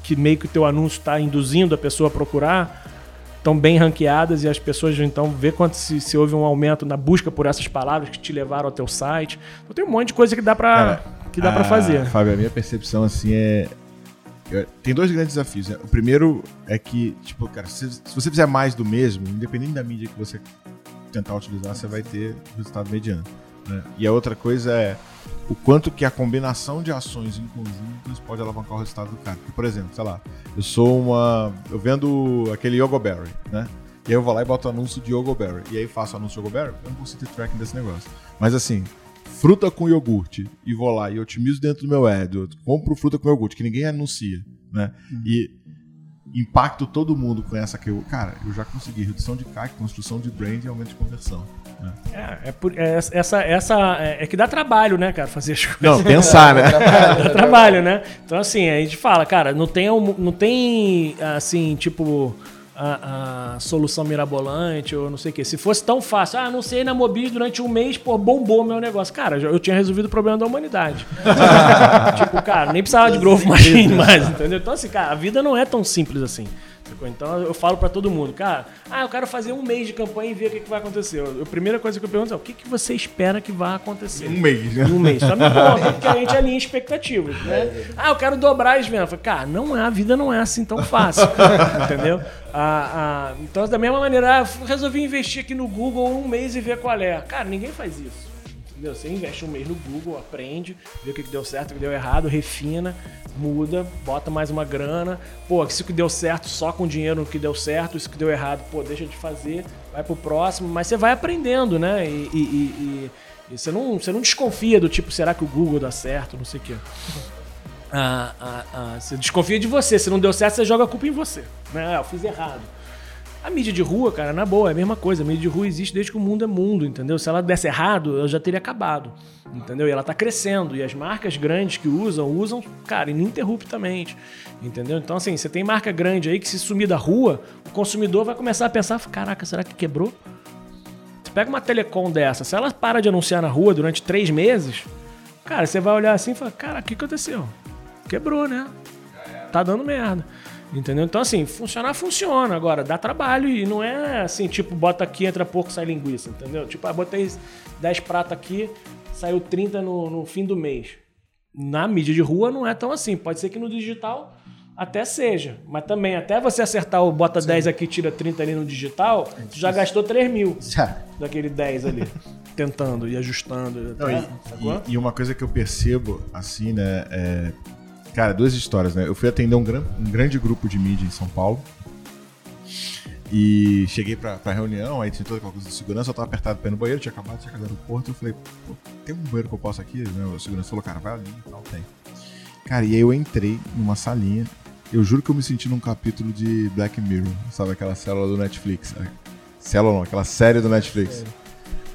que meio que o teu anúncio está induzindo a pessoa a procurar, estão bem ranqueadas e as pessoas então vê quanto se, se, houve um aumento na busca por essas palavras que te levaram ao teu site. Então tem um monte de coisa que dá para que dá para fazer. Fábio, a minha percepção assim é tem dois grandes desafios. Né? O primeiro é que, tipo, cara, se, se, você fizer mais do mesmo, independente da mídia que você tentar utilizar, você vai ter resultado mediano. Né? E a outra coisa é o quanto que a combinação de ações em conjuntos pode alavancar o resultado do cara. Porque, por exemplo, sei lá, eu sou uma. Eu vendo aquele Yogoberry, né? E aí eu vou lá e boto anúncio de Yogoberry. E aí faço anúncio de Yogoberry, eu não consigo ter tracking desse negócio. Mas assim, fruta com iogurte, e vou lá e otimizo dentro do meu ad, eu compro fruta com iogurte, que ninguém anuncia, né? Uhum. E impacto todo mundo com essa que eu. Cara, eu já consegui redução de CAC, construção de brand e aumento de conversão. É, é, por, é, essa, essa é, é, que dá trabalho, né, cara, fazer as coisas. Não, pensar, né? dá trabalho, né? Então, assim, a gente fala, cara, não tem, não tem assim, tipo, a, a, solução mirabolante ou não sei o quê. Se fosse tão fácil, ah, não sei na Mobis durante um mês, pô, bombou meu negócio. Cara, eu tinha resolvido o problema da humanidade. tipo, cara, nem precisava de Growth Machine mais, entendeu? Então, assim, cara, a vida não é tão simples assim. Então eu falo para todo mundo, cara, ah, eu quero fazer um mês de campanha e ver o que, que vai acontecer. a primeira coisa que eu pergunto é o que, que você espera que vai acontecer? Um mês, né? Um mês. Só me conta, porque a gente alinha expectativas, né? Ah, eu quero dobrar as vendas. Cara, não é, a vida não é assim tão fácil. entendeu? Ah, ah, então, da mesma maneira, ah, resolvi investir aqui no Google um mês e ver qual é. Cara, ninguém faz isso. Entendeu? Você investe um mês no Google, aprende, vê o que deu certo, o que deu errado, refina, muda, bota mais uma grana. Pô, isso que deu certo só com dinheiro no que deu certo, isso que deu errado, pô, deixa de fazer, vai pro próximo. Mas você vai aprendendo, né? E, e, e, e você, não, você não desconfia do tipo, será que o Google dá certo, não sei o quê. Ah, ah, ah, você desconfia de você. Se não deu certo, você joga a culpa em você. Né? Ah, eu fiz errado. A mídia de rua, cara, na boa, é a mesma coisa. A mídia de rua existe desde que o mundo é mundo, entendeu? Se ela desse errado, eu já teria acabado, entendeu? E ela tá crescendo. E as marcas grandes que usam, usam, cara, ininterruptamente, entendeu? Então, assim, você tem marca grande aí que se sumir da rua, o consumidor vai começar a pensar, caraca, será que quebrou? Você pega uma telecom dessa, se ela para de anunciar na rua durante três meses, cara, você vai olhar assim e falar, cara, o que aconteceu? Quebrou, né? Tá dando merda. Entendeu? Então, assim, funcionar, funciona. Agora, dá trabalho e não é assim, tipo, bota aqui, entra pouco, sai linguiça, entendeu? Tipo, ah, botei 10 pratos aqui, saiu 30 no, no fim do mês. Na mídia de rua não é tão assim. Pode ser que no digital até seja. Mas também, até você acertar o bota Sim. 10 aqui, tira 30 ali no digital, é tu já gastou 3 mil já. daquele 10 ali. tentando e ajustando. Não, e, e, e, uma coisa que eu percebo, assim, né? É Cara, duas histórias, né? Eu fui atender um, gran, um grande grupo de mídia em São Paulo. E cheguei pra, pra reunião, aí tinha toda aquela coisa de segurança, eu tava apertado pé no banheiro, tinha acabado de chegar do aeroporto, eu falei, tem um banheiro que eu posso aqui? Né? O segurança falou, cara, vai ali e tal, tem. Cara, e aí eu entrei numa salinha, eu juro que eu me senti num capítulo de Black Mirror, sabe aquela célula do Netflix? Célula não, aquela série do Netflix.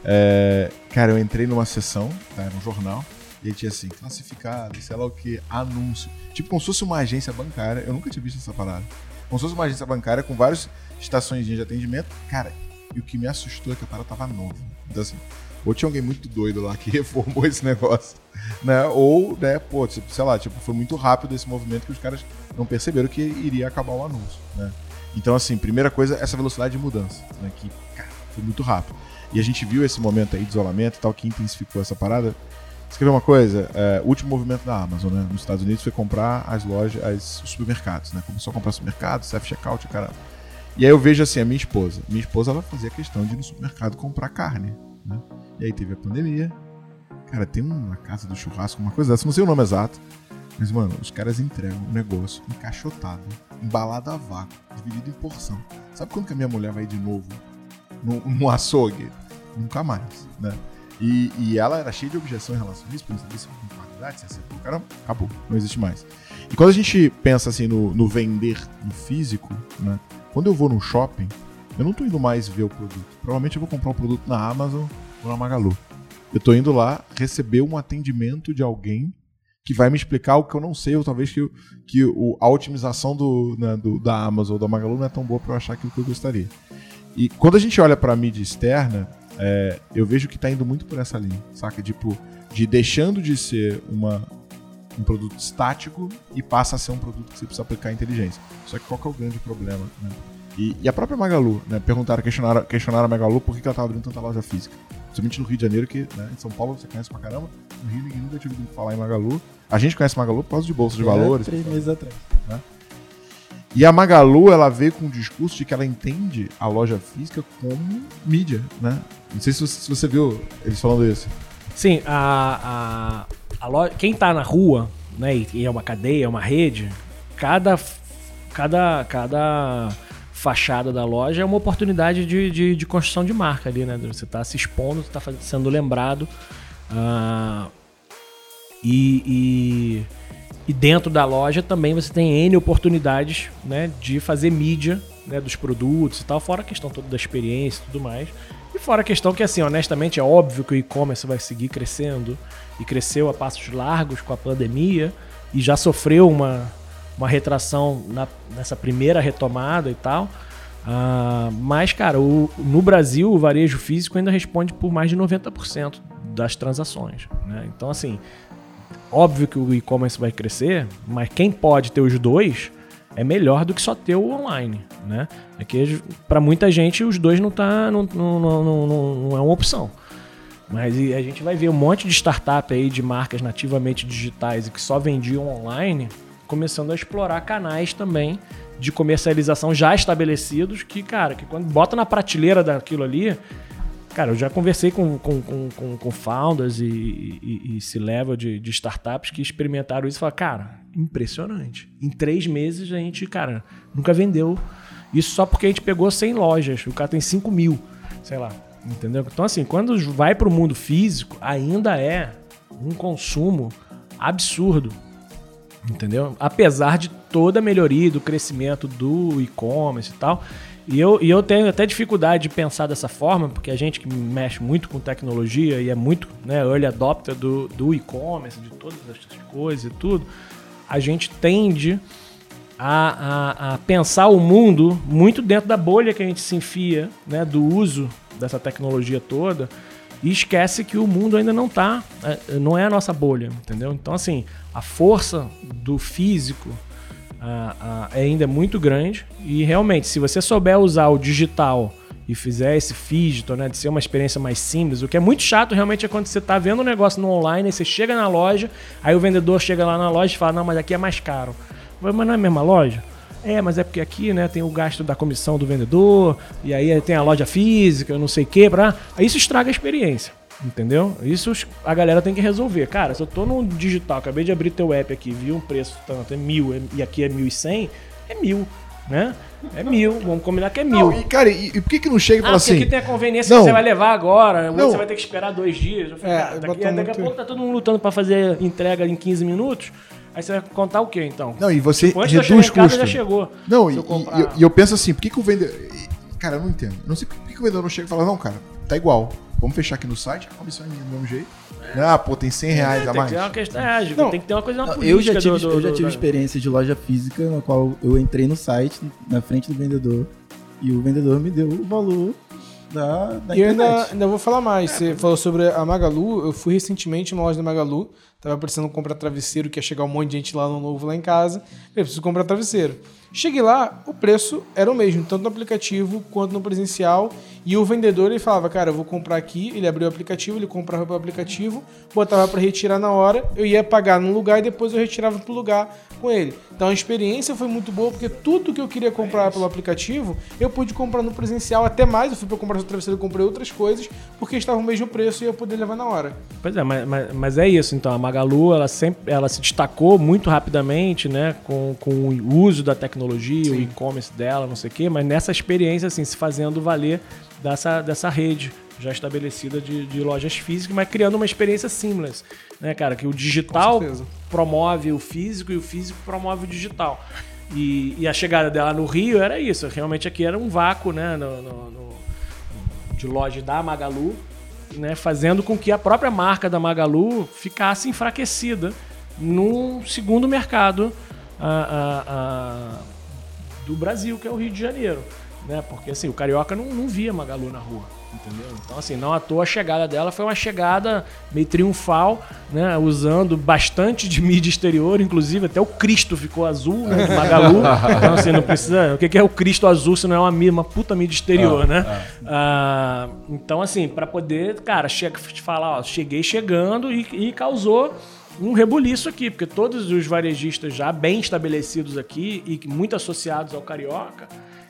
É, cara, eu entrei numa sessão, tá, era um jornal, e aí tinha assim, classificado, sei lá o que, anúncio. Tipo, como se fosse uma agência bancária. Eu nunca tinha visto essa parada. Como se fosse uma agência bancária com várias estações de atendimento. Cara, e o que me assustou é que a parada tava nova. Então assim, ou tinha alguém muito doido lá que reformou esse negócio, né? Ou, né, pô, tipo, sei lá, tipo, foi muito rápido esse movimento que os caras não perceberam que iria acabar o anúncio, né? Então, assim, primeira coisa, essa velocidade de mudança, né? Que, cara, foi muito rápido. E a gente viu esse momento aí de isolamento e tal, que intensificou essa parada Você quer ver uma coisa? É, o último movimento da Amazon, né? Nos Estados Unidos foi comprar as lojas, as, os supermercados, né? Começou a comprar supermercados, self-checkout, caramba. E aí eu vejo assim, a minha esposa. Minha esposa, ela fazia questão de ir no supermercado comprar carne, né? E aí teve a pandemia. Cara, tem uma casa do churrasco, uma coisa dessa, não sei o nome exato. Mas, mano, os caras entregam um negócio encaixotado, embalado a vácuo, dividido em porção. Sabe quando que a minha mulher vai de novo no, no açougue? Nunca mais, né? E, e ela era cheia de objeção em relação a isso, porque não sabia se qualidade, se acertou. Cara, acabou, não existe mais. E quando a gente pensa assim no, no vender no físico, né? Quando eu vou no shopping, eu não tô indo mais ver o produto. Provavelmente eu vou comprar um produto na Amazon ou na Magalu. Eu tô indo lá receber um atendimento de alguém que vai me explicar o que eu não sei, ou talvez que, que o, a otimização do, né, do, da Amazon ou da Magalu não é tão boa para eu achar aquilo que eu gostaria. E quando a gente olha para a mídia externa, é, eu vejo que está indo muito por essa linha, saca? Tipo, de deixando de ser uma, um produto estático e passa a ser um produto que você precisa aplicar inteligência. Só que qual que é o grande problema? Né? E, e, a própria Magalu, né? Perguntaram, questionaram, questionaram a Magalu por que, que ela estava abrindo tanta loja física. Principalmente no Rio de Janeiro, que né, em São Paulo você conhece pra caramba. No Rio ninguém nunca tinha ouvido falar em Magalu. A gente conhece Magalu por causa de bolsa de valores. Três meses atrás. Né? E a Magalu, ela veio com o discurso de que ela entende a loja física como mídia, né? Não sei se você, se você viu eles falando isso. Sim, a, a, a loja, quem tá na rua, né, e é uma cadeia, é uma rede, cada, cada, cada fachada da loja é uma oportunidade de, de, de construção de marca ali, né? Você tá se expondo, você tá sendo lembrado. Uh, e, e, e, dentro da loja também você tem N oportunidades né, de fazer mídia né, dos produtos e tal, fora a questão toda da experiência e tudo mais. E fora a questão que, assim, honestamente, é óbvio que o e-commerce vai seguir crescendo e cresceu a passos largos com a pandemia e já sofreu uma, uma retração na, nessa primeira retomada e tal. Uh, mas, cara, o, no Brasil, o varejo físico ainda responde por mais de 90% das transações. Né? Então, assim, óbvio que o e-commerce vai crescer, mas quem pode ter os dois é melhor do que só ter o online. Né? É que para muita gente os dois não, tá, não, não, não, não, é uma opção. Mas a gente vai ver um monte de startup aí de marcas nativamente digitais e que só vendiam online começando a explorar canais também de comercialização já estabelecidos que, cara, que quando bota na prateleira daquilo ali, cara, eu já conversei com, com, com, com, com founders e, e, e se level de, de, startups que experimentaram isso e falaram, cara, impressionante. Em três meses a gente, cara, nunca vendeu. Isso só porque a gente pegou 100 lojas, o cara tem 5 mil, sei lá, entendeu? Então, assim, quando vai para o mundo físico, ainda é um consumo absurdo entendeu? Apesar de toda a melhoria do crescimento do e-commerce e tal. E eu, e eu tenho até dificuldade de pensar dessa forma, porque a gente que mexe muito com tecnologia e é muito né, early adopter do, do e-commerce, de todas essas coisas e tudo, a gente tende a, a, a, pensar o mundo muito dentro da bolha que a gente se enfia, né, do uso dessa tecnologia toda e esquece que o mundo ainda não tá, é, não é a nossa bolha, entendeu? Então, assim, a força do físico uh, ainda é muito grande e realmente, se você souber usar o digital e fizer esse fígito, né, de ser uma experiência mais simples, o que é muito chato realmente é quando você tá vendo um negócio no online, você chega na loja, aí o vendedor chega lá na loja e fala, não, mas aqui é mais caro. Mas não é a mesma loja? É, mas é porque aqui, né, tem o gasto da comissão do vendedor, e aí tem a loja física, não sei o quê, pra... isso estraga a experiência. Entendeu? Isso a galera tem que resolver. Cara, se eu tô no digital, acabei de abrir teu app aqui, vi um preço tanto, é mil, é, e aqui é mil e cem, é mil, né? É mil, vamos combinar que é mil. Não, e, cara, e, e por que que não chega e ah, fala assim... aqui tem a conveniência não, que você vai levar agora, não, você vai ter que esperar dois dias. Eu falei, é, cara, daqui, daqui a pouco tá todo mundo lutando pra fazer entrega em 15 minutos, Aí você vai contar o quê, então? Não, e você tipo, reduz custo. já chegou. Não, e e, eu, penso assim, por que, que o vendedor... Cara, eu não entendo. Eu não sei por que, que o vendedor não chega e fala, não, cara, tá igual. Vamos fechar aqui no site, a comissão é minha do mesmo jeito. É. Ah, pô, tem 100 reais é, a mais. Tem que ter uma questão, é, não, tem que ter uma coisa na política. Eu já tive, do, do, eu já tive do, experiência de loja física na qual eu entrei no site, na frente do vendedor, e o vendedor me deu o valor da, da e eu ainda, ainda vou falar mais. É, Você falou sobre a Magalu. Eu fui recentemente numa loja da Magalu. Tava precisando comprar travesseiro, que ia chegar um monte de gente lá no novo lá em casa. Eu preciso comprar travesseiro. Cheguei lá, o preço era o mesmo, tanto no aplicativo quanto no presencial. E o vendedor ele falava, cara, eu vou comprar aqui. Ele abriu o aplicativo, ele comprava pelo aplicativo, botava para retirar na hora. Eu ia pagar num lugar e depois eu retirava pro lugar com ele. Então a experiência foi muito boa porque tudo que eu queria comprar pelo aplicativo eu pude comprar no presencial até mais. Eu fui para comprar o travesseiro e comprei outras coisas porque estava o mesmo preço e eu poder levar na hora. Pois é, mas, mas, mas, é isso. Então a Magalu ela sempre ela se destacou muito rapidamente, né, com, com o uso da tecnologia, Sim. o e-commerce dela, não sei o quê, mas nessa experiência assim se fazendo valer dessa, dessa rede já estabelecida de, de lojas físicas, mas criando uma experiência seamless, né, cara? Que o digital promove o físico e o físico promove o digital. E, e, a chegada dela no Rio era isso. Realmente aqui era um vácuo, né? No, no, no, de loja da Magalu, né? Fazendo com que a própria marca da Magalu ficasse enfraquecida num segundo mercado a, a, a, do Brasil, que é o Rio de Janeiro. Né? Porque assim, o carioca não, não via Magalu na rua. Entendeu? Então, assim, não à toa a chegada dela foi uma chegada meio triunfal, né? Usando bastante de mídia exterior, inclusive até o Cristo ficou azul, né? De Magalu. Então, assim, não precisa. O que é o Cristo azul se não é uma, uma puta mídia exterior, ah, né? Ah. Ah, então, assim, para poder, cara, chega, te falar, ó, cheguei chegando e, e causou um rebuliço aqui, porque todos os varejistas já bem estabelecidos aqui e muito associados ao carioca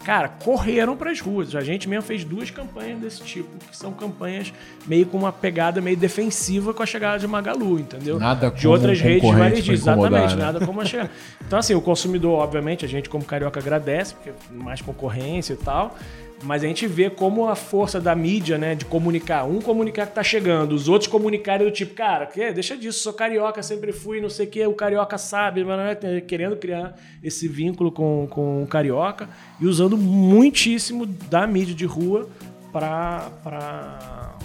cara, correram para as ruas. A gente mesmo fez duas campanhas desse tipo, que são campanhas meio com uma pegada meio defensiva com a chegada de Magalu, entendeu? Nada de outras redes varejistas. Exatamente, né? nada como a chegada. Então, assim, o consumidor, obviamente, a gente como carioca agradece, porque mais concorrência e tal. Mas a gente vê como a força da mídia, né, de comunicar. Um comunicar que tá chegando, os outros comunicarem do tipo, cara, que, deixa disso, sou carioca, sempre fui, não sei o que, o carioca sabe, mas é querendo criar esse vínculo com, com o carioca e usando muitíssimo da mídia de rua para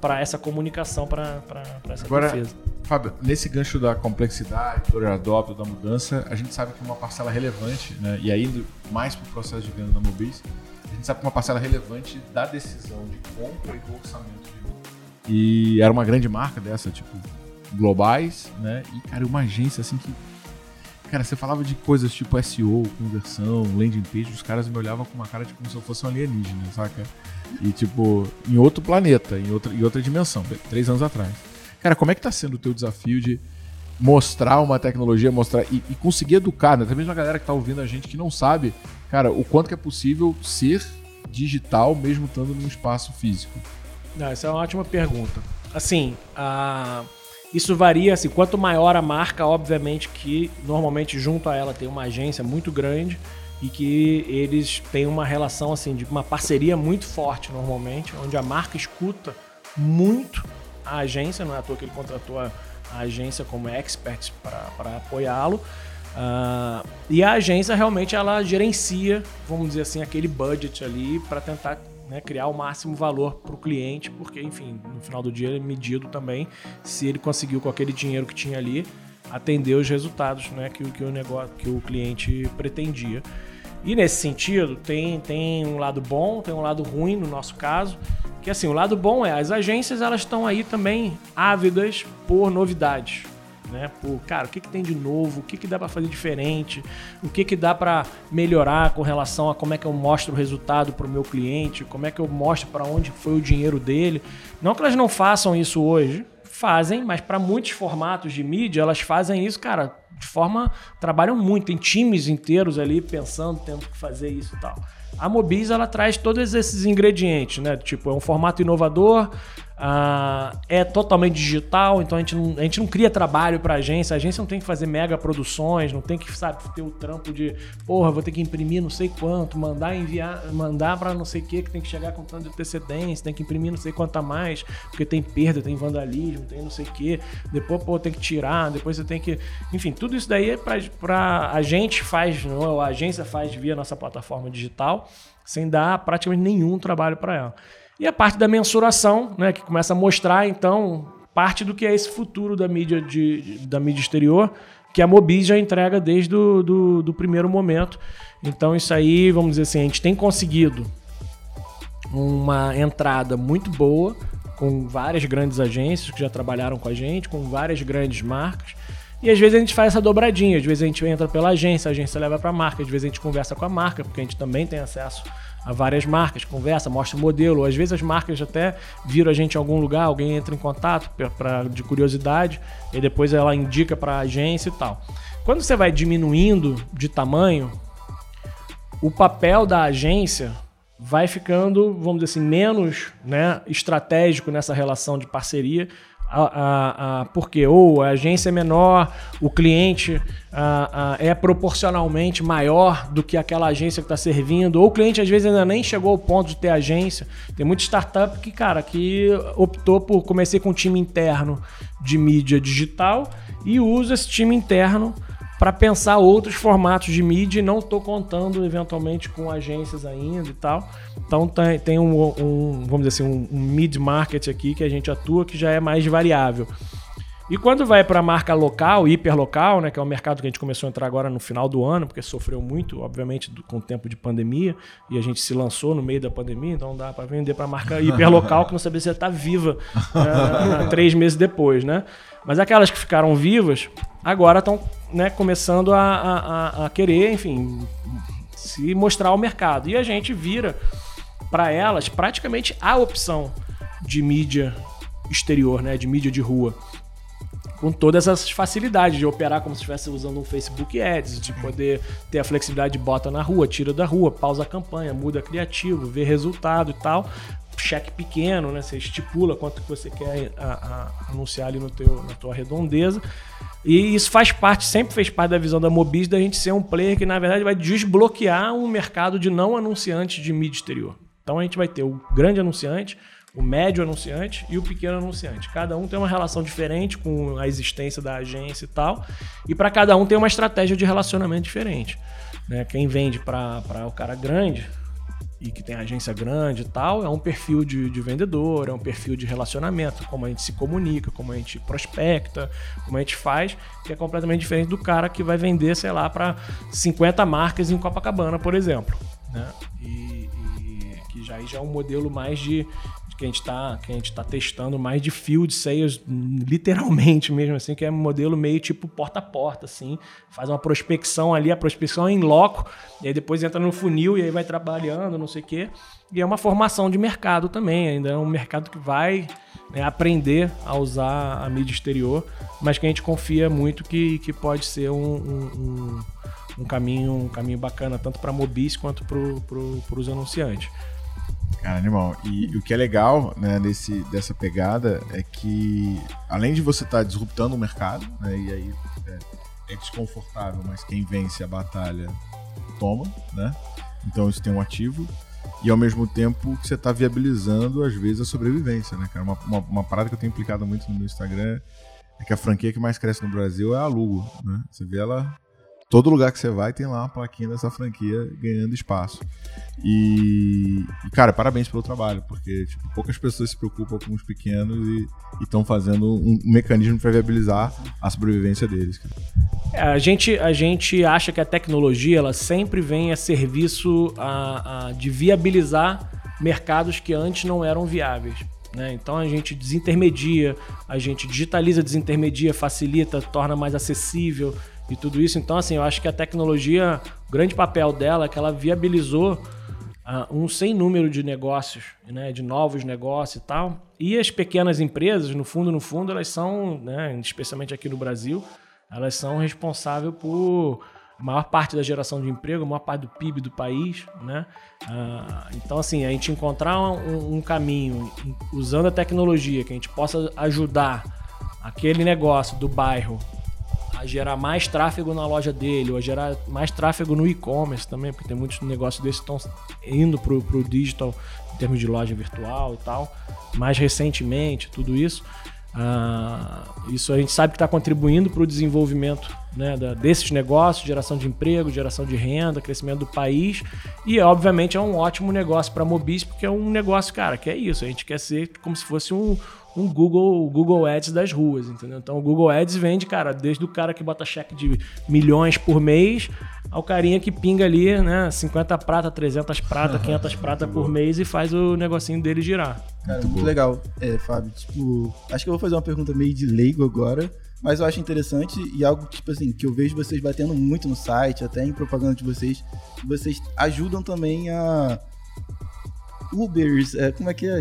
para essa comunicação, para essa Agora, defesa. Fábio, nesse gancho da complexidade, do adopt, da mudança, a gente sabe que uma parcela relevante, né, e aí mais para o processo de venda da Mobis, a gente sabe que uma parcela relevante da decisão de compra e do orçamento de E era uma grande marca dessa, tipo, globais, né? E, cara, uma agência assim que. Cara, você falava de coisas tipo SEO, conversão, landing page, os caras me olhavam com uma cara tipo como se eu fosse um alienígena, saca? E tipo, em outro planeta, em outra, em outra dimensão, três anos atrás. Cara, como é que tá sendo o teu desafio de mostrar uma tecnologia, mostrar e, e conseguir educar, né? Até mesmo a galera que tá ouvindo a gente que não sabe cara, o quanto que é possível ser digital mesmo estando num espaço físico? Não, essa é uma ótima pergunta. Assim, a... isso varia, assim, quanto maior a marca, obviamente que normalmente junto a ela tem uma agência muito grande e que eles têm uma relação assim de uma parceria muito forte normalmente, onde a marca escuta muito a agência, não é à toa que ele contratou a, a agência como expert para apoiá-lo. Uh, e a agência realmente ela gerencia, vamos dizer assim, aquele budget ali para tentar né, criar o máximo valor para o cliente, porque, enfim, no final do dia ele é medido também se ele conseguiu com aquele dinheiro que tinha ali atender os resultados né, que, que, o negócio, que o cliente pretendia. E nesse sentido, tem, tem um lado bom, tem um lado ruim no nosso caso, que assim, o lado bom é as agências elas estão aí também ávidas por novidades né? Por, cara, o que, que tem de novo? O que, que dá para fazer diferente? O que, que dá para melhorar com relação a como é que eu mostro o resultado para o meu cliente? Como é que eu mostro para onde foi o dinheiro dele? Não que elas não façam isso hoje, fazem, mas para muitos formatos de mídia, elas fazem isso, cara, de forma. trabalham muito, tem times inteiros ali pensando, tendo que fazer isso e tal. A Mobis ela traz todos esses ingredientes, né? Tipo, é um formato inovador, Uh, é totalmente digital, então a gente não, a gente não cria trabalho para agência. A agência não tem que fazer mega produções, não tem que, sabe, ter o trampo de, porra, vou ter que imprimir não sei quanto, mandar enviar, mandar para não sei o que, que tem que chegar com tanto de antecedência, tem que imprimir não sei quanto a mais, porque tem perda, tem vandalismo, tem não sei o que. Depois, pô, tem que tirar, depois você tem que. Enfim, tudo isso daí é para a gente faz, não, a agência faz via nossa plataforma digital, sem dar praticamente nenhum trabalho para ela. E a parte da mensuração, né, que começa a mostrar, então, parte do que é esse futuro da mídia, de, da mídia exterior, que a Mobis já entrega desde o do, do primeiro momento. Então, isso aí, vamos dizer assim, a gente tem conseguido uma entrada muito boa com várias grandes agências que já trabalharam com a gente, com várias grandes marcas. E às vezes a gente faz essa dobradinha, às vezes a gente entra pela agência, a agência leva para a marca, às vezes a gente conversa com a marca, porque a gente também tem acesso a várias marcas, conversa, mostra o modelo. Às vezes as marcas até viram a gente em algum lugar, alguém entra em contato pra, pra de curiosidade, e depois ela indica para a agência e tal. Quando você vai diminuindo de tamanho, o papel da agência vai ficando, vamos dizer assim, menos né, estratégico nessa relação de parceria a, a, porque ou a agência é menor, o cliente é proporcionalmente maior do que aquela agência que está servindo, ou o cliente às vezes ainda nem chegou ao ponto de ter agência. Tem muita startup que, cara, que optou por comecei com um time interno de mídia digital e usa esse time interno para pensar outros formatos de mídia e não estou contando eventualmente com agências ainda e tal. Então tem, tem um, um, vamos dizer assim, um, um mid-market aqui que a gente atua que já é mais variável. E quando vai para a marca local, hiperlocal, né, que é o mercado que a gente começou a entrar agora no final do ano, porque sofreu muito, obviamente, do, com o tempo de pandemia, e a gente se lançou no meio da pandemia, então dá para vender para a marca hiperlocal que não sabia se está viva né, três meses depois, né? Mas aquelas que ficaram vivas, agora estão né, começando a, a, a, querer, enfim, se mostrar ao mercado. E a gente vira para elas praticamente a opção de mídia exterior, né, de mídia de rua. Com todas essas facilidades de operar como se estivesse usando um Facebook Ads, de poder ter a flexibilidade de bota na rua, tira da rua, pausa a campanha, muda criativo, vê resultado e tal cheque pequeno, né? Você estipula quanto que você quer a, a, anunciar ali no teu, na tua redondeza. E isso faz parte, sempre fez parte da visão da Mobis, da gente ser um player que, na verdade, vai desbloquear um mercado de não anunciantes de mídia exterior. Então a gente vai ter o grande anunciante, o médio anunciante e o pequeno anunciante. Cada um tem uma relação diferente com a existência da agência e tal. E para cada um tem uma estratégia de relacionamento diferente. Né? Quem vende para o cara grande e que tem agência grande e tal, é um perfil de, de, vendedor, é um perfil de relacionamento, como a gente se comunica, como a gente prospecta, como a gente faz, que é completamente diferente do cara que vai vender, sei lá, para 50 marcas em Copacabana, por exemplo. Né? E, e que já, já é um modelo mais de, que a gente está que a gente tá testando mais de field sales, literalmente mesmo assim, que é um modelo meio tipo porta a porta, assim, faz uma prospecção ali, a prospecção é em loco, e aí depois entra no funil e aí vai trabalhando, não sei o quê. E é uma formação de mercado também, ainda é um mercado que vai né, aprender a usar a mídia exterior, mas que a gente confia muito que, que pode ser um, um, um, um caminho um caminho bacana tanto para mobis quanto para os anunciantes. Cara, animal. E, e o que é legal né, desse, dessa pegada é que, além de você estar tá disruptando o mercado, né, e aí é, é, desconfortável, mas quem vence a batalha toma, né? Então isso tem um ativo. E ao mesmo tempo que você está viabilizando, às vezes, a sobrevivência, né, cara? Uma, uma, uma, parada que eu tenho implicado muito no meu Instagram é que a franquia que mais cresce no Brasil é a Lugo, né? Você vê ela todo lugar que você vai tem lá uma plaquinha dessa franquia ganhando espaço. E, cara, parabéns pelo trabalho, porque tipo, poucas pessoas se preocupam com os pequenos e estão fazendo um, um mecanismo para viabilizar a sobrevivência deles. É, a, gente, a gente acha que a tecnologia ela sempre vem a serviço a, a de viabilizar mercados que antes não eram viáveis. Né? Então a gente desintermedia, a gente digitaliza, desintermedia, facilita, torna mais acessível e tudo isso. Então, assim, eu acho que a tecnologia, o grande papel dela é que ela viabilizou uh, um sem número de negócios, né, de novos negócios e tal. E as pequenas empresas, no fundo, no fundo, elas são, né, especialmente aqui no Brasil, elas são responsáveis por maior parte da geração de emprego, maior parte do PIB do país, né? Uh, então, assim, a gente encontrar um, um, caminho usando a tecnologia que a gente possa ajudar aquele negócio do bairro gerar mais tráfego na loja dele, ou a gerar mais tráfego no e-commerce também, porque tem muitos negócios desses que estão indo para o digital em termos de loja virtual e tal. Mais recentemente, tudo isso. Uh, isso a gente sabe que está contribuindo para o desenvolvimento né, da, desses negócios, geração de emprego, geração de renda, crescimento do país. E, obviamente, é um ótimo negócio para a Mobis, porque é um negócio, cara, que é isso. A gente quer ser como se fosse um, um Google, Google Ads das ruas, entendeu? Então o Google Ads vende, cara, desde o cara que bota cheque de milhões por mês ao carinha que pinga ali, né, 50 prata, 300 prata, 500 prata por mês e faz o negocinho dele girar. Cara, Muito muito, legal, é, Fábio. Tipo, acho que eu vou fazer uma pergunta meio de leigo agora, mas eu acho interessante e algo tipo assim que eu vejo vocês batendo muito no site, até em propaganda de vocês, que vocês ajudam também a Ubers, é, como é que é?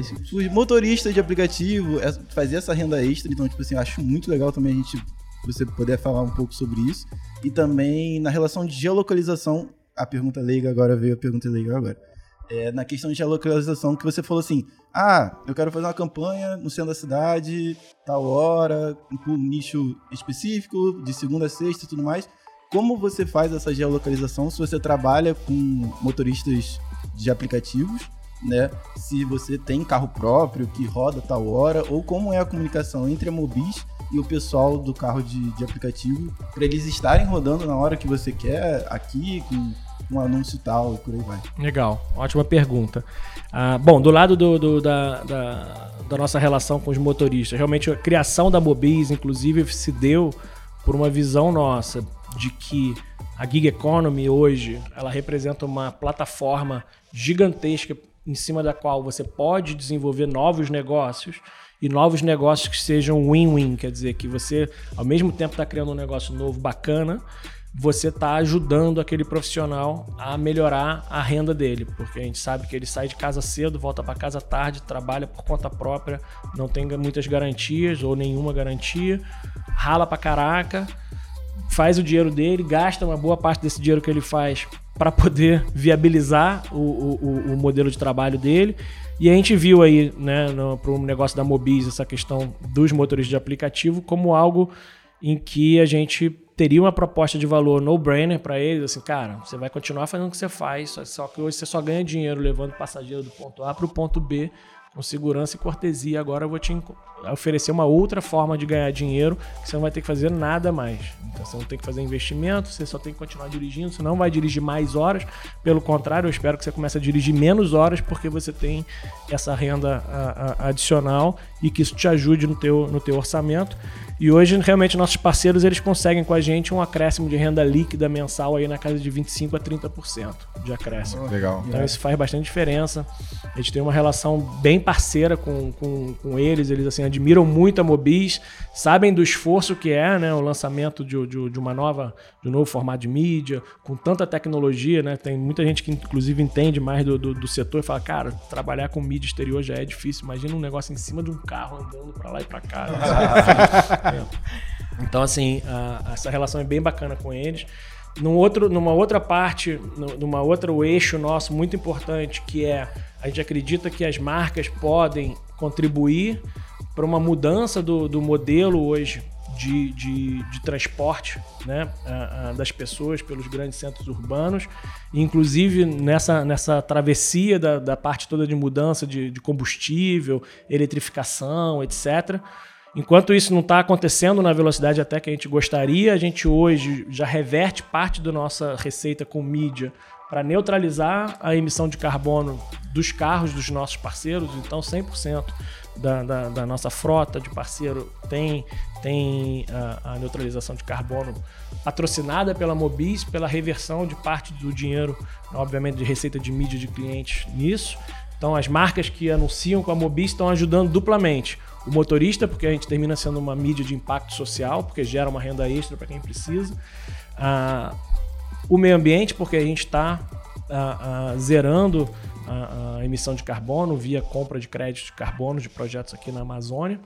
Motoristas de aplicativo, é, fazer essa renda extra. Então, tipo assim, eu acho muito legal também a gente você poder falar um pouco sobre isso. E também na relação de geolocalização, a pergunta leiga agora veio a pergunta leiga agora. É, na questão de geolocalização, que você falou assim: ah, eu quero fazer uma campanha no centro da cidade, tal hora, com um nicho específico, de segunda a sexta e tudo mais. Como você faz essa geolocalização se você trabalha com motoristas de aplicativos, né? Se você tem carro próprio que roda tal hora, ou como é a comunicação entre a Mobis e o pessoal do carro de, de aplicativo, para eles estarem rodando na hora que você quer, aqui, com um anúncio tal e por aí vai. Legal, ótima pergunta. Ah, bom, do lado do, do- da, da, da nossa relação com os motoristas, realmente a criação da Mobis, inclusive, se deu por uma visão nossa de que a gig economy hoje ela representa uma plataforma gigantesca em cima da qual você pode desenvolver novos negócios e novos negócios que sejam win-win, quer dizer que você ao mesmo tempo está criando um negócio novo bacana, você está ajudando aquele profissional a melhorar a renda dele, porque a gente sabe que ele sai de casa cedo, volta para casa tarde, trabalha por conta própria, não tem muitas garantias ou nenhuma garantia, rala pra caraca, faz o dinheiro dele, gasta uma boa parte desse dinheiro que ele faz para poder viabilizar o, o, o- modelo de trabalho dele. E a gente viu aí, né, para o negócio da Mobis, essa questão dos motores de aplicativo como algo em que a gente teria uma proposta de valor no-brainer para eles, assim, cara, você vai continuar fazendo o que você faz, só que hoje você só ganha dinheiro levando passageiro do ponto A para o ponto B com segurança e cortesia. Agora eu vou te oferecer uma outra forma de ganhar dinheiro que você não vai ter que fazer nada mais. Então você não tem que fazer investimento, você só tem que continuar dirigindo, você não vai dirigir mais horas. Pelo contrário, eu espero que você comece a dirigir menos horas porque você tem essa renda a- a- adicional e que isso te ajude no teu, no teu orçamento. E hoje, realmente, nossos parceiros eles conseguem com a gente um acréscimo de renda líquida mensal aí na casa de 25% a 30% de acréscimo. Legal. Então isso faz bastante diferença. A gente tem uma relação bem parceira com, com, com eles. Eles assim admiram muito a Mobis, sabem do esforço que é né, o lançamento de, de, de uma nova, de um novo formato de mídia, com tanta tecnologia, né? Tem muita gente que inclusive entende mais do, do, do setor e fala, cara, trabalhar com mídia exterior já é difícil. Imagina um negócio em cima de um carro andando para lá e para cá. Então, assim, a- essa relação é bem bacana com eles. Num outro, numa outra parte, nu- numa outro eixo nosso muito importante, que é a gente acredita que as marcas podem contribuir para uma mudança do, do modelo hoje de, de, de transporte né, das pessoas pelos grandes centros urbanos, inclusive nessa, nessa travessia da, da parte toda de mudança de, de combustível, eletrificação, etc. Enquanto isso não está acontecendo na velocidade até que a gente gostaria, a gente hoje já reverte parte da nossa receita com mídia para neutralizar a emissão de carbono dos carros dos nossos parceiros. Então, 100% da, da, da nossa frota de parceiro tem, tem a, a neutralização de carbono patrocinada pela Mobis, pela reversão de parte do dinheiro, obviamente, de receita de mídia de clientes nisso. Então, as marcas que anunciam com a Mobis estão ajudando duplamente. O motorista, porque a gente termina sendo uma mídia de impacto social, porque gera uma renda extra para quem precisa. Ah, o meio ambiente, porque a gente está zerando a, a emissão de carbono via compra de créditos de carbono de projetos aqui na Amazônia.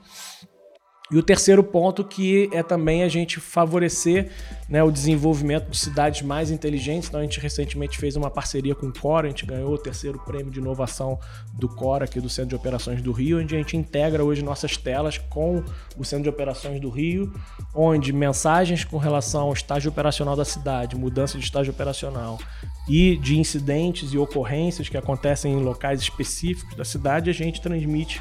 E o terceiro ponto que é também a gente favorecer né, o desenvolvimento de cidades mais inteligentes. Então a gente recentemente fez uma parceria com o Cora, a gente ganhou o terceiro prêmio de inovação do Cora aqui do Centro de Operações do Rio, onde a gente integra hoje nossas telas com o Centro de Operações do Rio, onde mensagens com relação ao estágio operacional da cidade, mudança de estágio operacional e de incidentes e ocorrências que acontecem em locais específicos da cidade, a gente transmite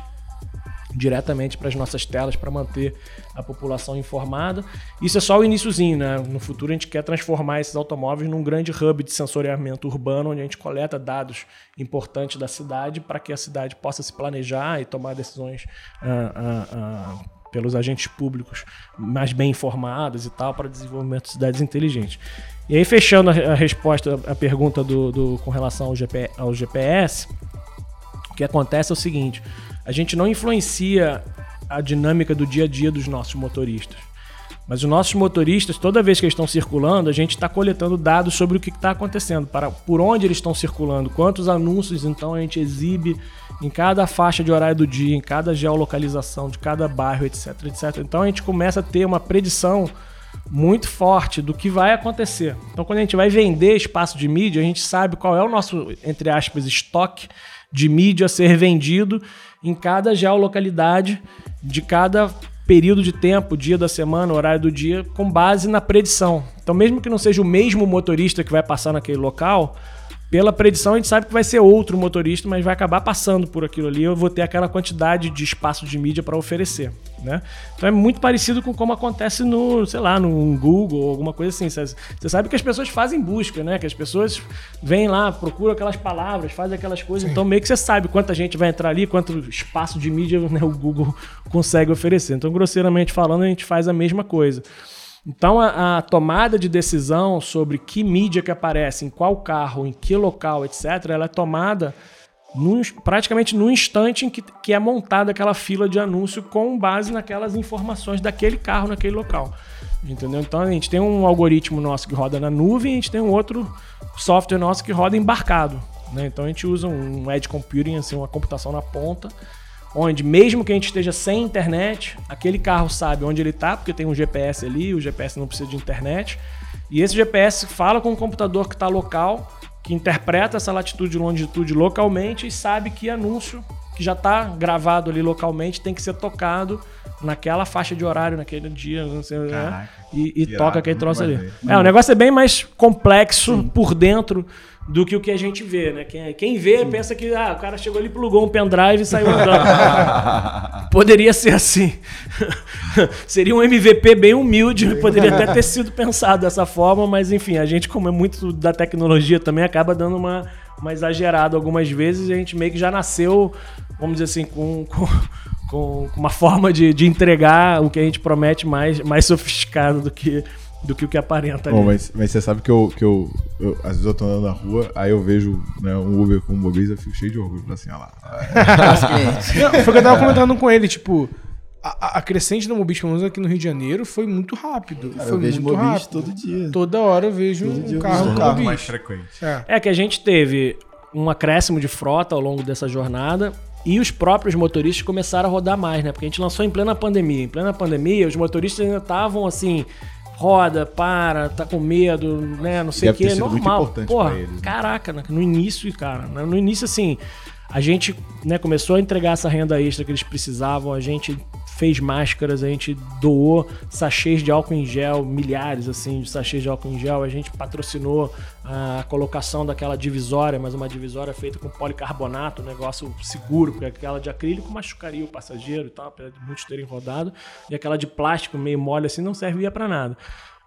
diretamente para as nossas telas para manter a população informada. Isso é só o iníciozinho, né? No futuro a gente quer transformar esses automóveis num grande hub de sensoriamento urbano, onde a gente coleta dados importantes da cidade para que a cidade possa se planejar e tomar decisões ah, ah, ah, pelos agentes públicos mais bem informadas e tal para desenvolvimento de cidades inteligentes. E aí fechando a, a resposta à pergunta do, do- com relação ao, GP, ao GPS, o que acontece é o seguinte: a gente não influencia a dinâmica do dia a dia dos nossos motoristas. Mas os nossos motoristas, toda vez que eles estão circulando, a gente está coletando dados sobre o que está acontecendo, para por onde eles estão circulando, quantos anúncios então a gente exibe em cada faixa de horário do dia, em cada geolocalização de cada bairro, etc, etc. Então a gente começa a ter uma predição muito forte do que vai acontecer. Então quando a gente vai vender espaço de mídia, a gente sabe qual é o nosso, entre aspas, estoque de mídia a ser vendido em cada geolocalidade de cada período de tempo, dia da semana, horário do dia, com base na predição. Então, mesmo que não seja o mesmo motorista que vai passar naquele local, pela predição a gente sabe que vai ser outro motorista, mas vai acabar passando por aquilo ali. Eu vou ter aquela quantidade de espaço de mídia para oferecer, né? Então é muito parecido com como acontece no, sei lá, no Google ou alguma coisa assim. Você sabe que as pessoas fazem busca, né? Que as pessoas vêm lá, procuram aquelas palavras, fazem aquelas coisas. Sim. Então meio que você sabe quanta gente vai entrar ali, quanto espaço de mídia né, o Google consegue oferecer. Então, grosseiramente falando, a gente faz a mesma coisa. Então a, a, tomada de decisão sobre que mídia que aparece, em qual carro, em que local, etc., ela é tomada praticamente no instante em que, que é montada aquela fila de anúncio com base naquelas informações daquele carro naquele local. Entendeu? Então a gente tem um algoritmo nosso que roda na nuvem e a gente tem um outro software nosso que roda embarcado. Né? Então a gente usa um edge computing, assim, uma computação na ponta, onde mesmo que a gente esteja sem internet, aquele carro sabe onde ele está, porque tem um GPS ali, o GPS não precisa de internet. E esse GPS fala com o computador que está local, que interpreta essa latitude e longitude localmente e sabe que anúncio que já está gravado ali localmente tem que ser tocado naquela faixa de horário, naquele dia, não sei, né? E, e toca aquele troço ali. É, o negócio é bem mais complexo Sim. por dentro do que o que a gente vê, né? Quem, quem vê Sim. pensa que ah, o cara chegou ali, plugou um pendrive e saiu andando. poderia ser assim. Seria um MVP bem humilde, poderia até ter sido pensado dessa forma, mas enfim, a gente, como é muito da tecnologia também, acaba dando uma, uma exagerada algumas vezes e a gente meio que já nasceu, vamos dizer assim, com, com com uma forma de, de entregar o que a gente promete mais, mais sofisticado do que do que o que aparenta Bom, mas, mas você sabe que, eu, que eu, eu, Às vezes eu tô andando na rua, aí eu vejo né, um Uber com um Mobiz, eu fico cheio de orgulho. Assim, olha lá. Não, foi o que eu tava comentando com ele, tipo. A, a crescente do Mobis, pelo menos aqui no Rio de Janeiro, foi muito rápido. Cara, foi eu vejo muito Mobis todo dia. Toda hora eu vejo todo um carro, um carro mais frequente. É. é que a gente teve um acréscimo de frota ao longo dessa jornada e os próprios motoristas começaram a rodar mais, né? Porque a gente lançou em plena pandemia. Em plena pandemia, os motoristas ainda estavam assim, roda, para, tá com medo, né? Não sei o que, normal. Porra, né? caraca, né? no início, cara, né? no início assim, a gente né, começou a entregar essa renda extra que eles precisavam, a gente fez máscaras, a gente doou sachês de álcool em gel, milhares assim de sachês de álcool em gel, a gente patrocinou a colocação daquela divisória, mas uma divisória feita com policarbonato, um negócio seguro, porque aquela de acrílico machucaria o passageiro e tal, apesar de muitos terem rodado, e aquela de plástico meio mole assim não servia para nada.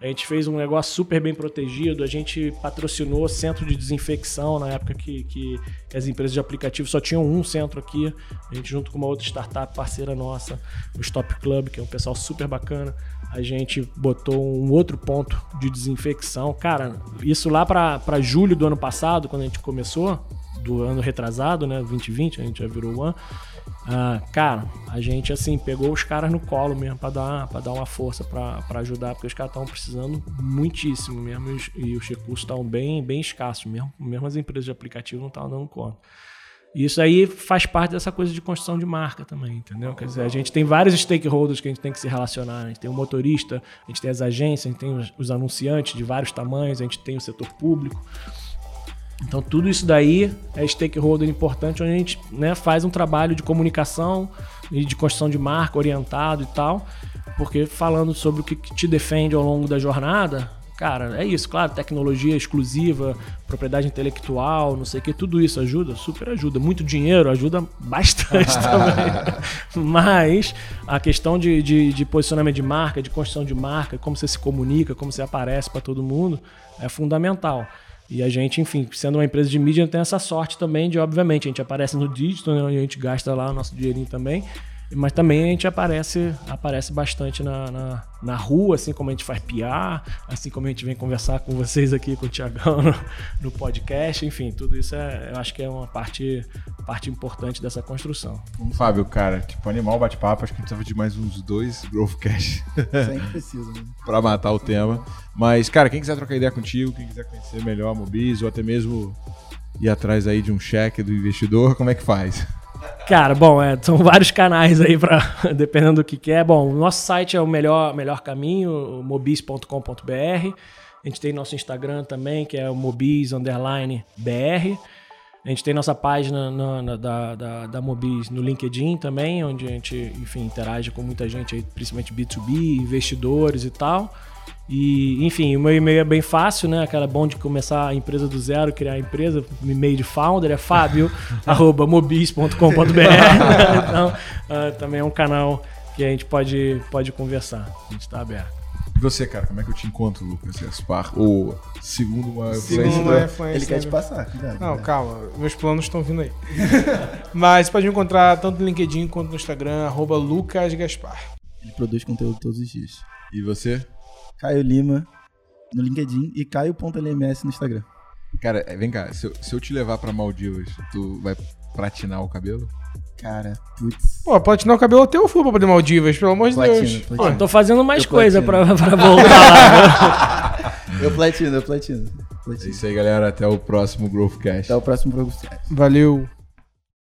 A gente fez um negócio super bem protegido, a gente patrocinou centro de desinfecção na época que, que, as empresas de aplicativo só tinham um centro aqui. A gente, junto com uma outra startup parceira nossa, o Stop Club, que é um pessoal super bacana, a gente botou um outro ponto de desinfecção. Cara, isso lá para julho do ano passado, quando a gente começou, do ano retrasado, né? 2020, a gente já virou o ano. Ah, cara, a gente assim pegou os caras no colo mesmo para dar, pra dar uma força para ajudar, porque os caras estavam precisando muitíssimo mesmo e os, e os recursos estavam bem, bem escassos mesmo. Mesmo as empresas de aplicativo não estavam dando conta. Isso aí faz parte dessa coisa de construção de marca também, entendeu? Quer dizer, a gente tem vários stakeholders que a gente tem que se relacionar. A gente tem o motorista, a gente tem as agências, a gente tem os, os anunciantes de vários tamanhos, a gente tem o setor público. Então tudo isso daí é stakeholder importante, onde a gente né, faz um trabalho de comunicação e de construção de marca orientado e tal, porque falando sobre o que te defende ao longo da jornada, cara, é isso, claro, tecnologia exclusiva, propriedade intelectual, não sei o que, tudo isso ajuda, super ajuda. Muito dinheiro ajuda bastante também. Mas a questão de, de, de, posicionamento de marca, de construção de marca, como você se comunica, como você aparece para todo mundo, é fundamental. E a gente, enfim, sendo uma empresa de mídia, tem essa sorte também de, obviamente, a gente aparece no digital, né, a gente gasta lá o nosso dinheirinho também. Mas também a gente aparece, aparece bastante na, na, na rua, assim como a gente faz PR, assim como a gente vem conversar com vocês aqui, com o Tiagão no, no, podcast, enfim, tudo isso é, eu acho que é uma parte, parte importante dessa construção. Fábio, cara, tipo, animal bate-papo, acho que a gente precisava de mais uns dois Growthcast. Sempre precisa, né? pra matar o tema. Mas, cara, quem quiser trocar ideia contigo, quem quiser conhecer melhor a Mobiz, ou até mesmo ir atrás aí de um cheque do investidor, como é que faz? Cara, bom, é, são vários canais aí para dependendo do que quer. Bom, o nosso site é o melhor, melhor caminho, mobis.com.br. A gente tem nosso Instagram também, que é o mobis underline br. A gente tem nossa página na, na, da, da, da Mobis no LinkedIn também, onde a gente, enfim, interage com muita gente aí, principalmente B2B, investidores e tal. E, enfim, o meu e-mail é bem fácil, né? Aquela bom de começar a empresa do zero, criar a empresa. O e-mail de founder é fábio.mobis.com.br. então, uh, também é um canal que a gente pode, pode conversar. A gente está aberto. E você, cara, como é que eu te encontro, Lucas Gaspar? Ou segundo uma segundo influência. Ele quer te passar, cuidado. Não, calma, meus planos estão vindo aí. Mas você pode me encontrar tanto no LinkedIn quanto no Instagram, arroba Lucas Gaspar. Ele produz conteúdo todos os dias. E você? Caio Lima no LinkedIn e caio.lms no Instagram. Cara, vem cá, se eu, se eu te levar pra Maldivas, tu vai platinar o cabelo? Cara, putz. Pô, platinar o cabelo até eu fui pra poder Maldivas, pelo amor de Platina, Deus. platina. Pô, tô fazendo mais Eu coisa platino. pra, pra voltar lá. Eu platino, eu platino. É platino. isso aí, galera. Até o próximo Growthcast. Até o próximo programa. Valeu.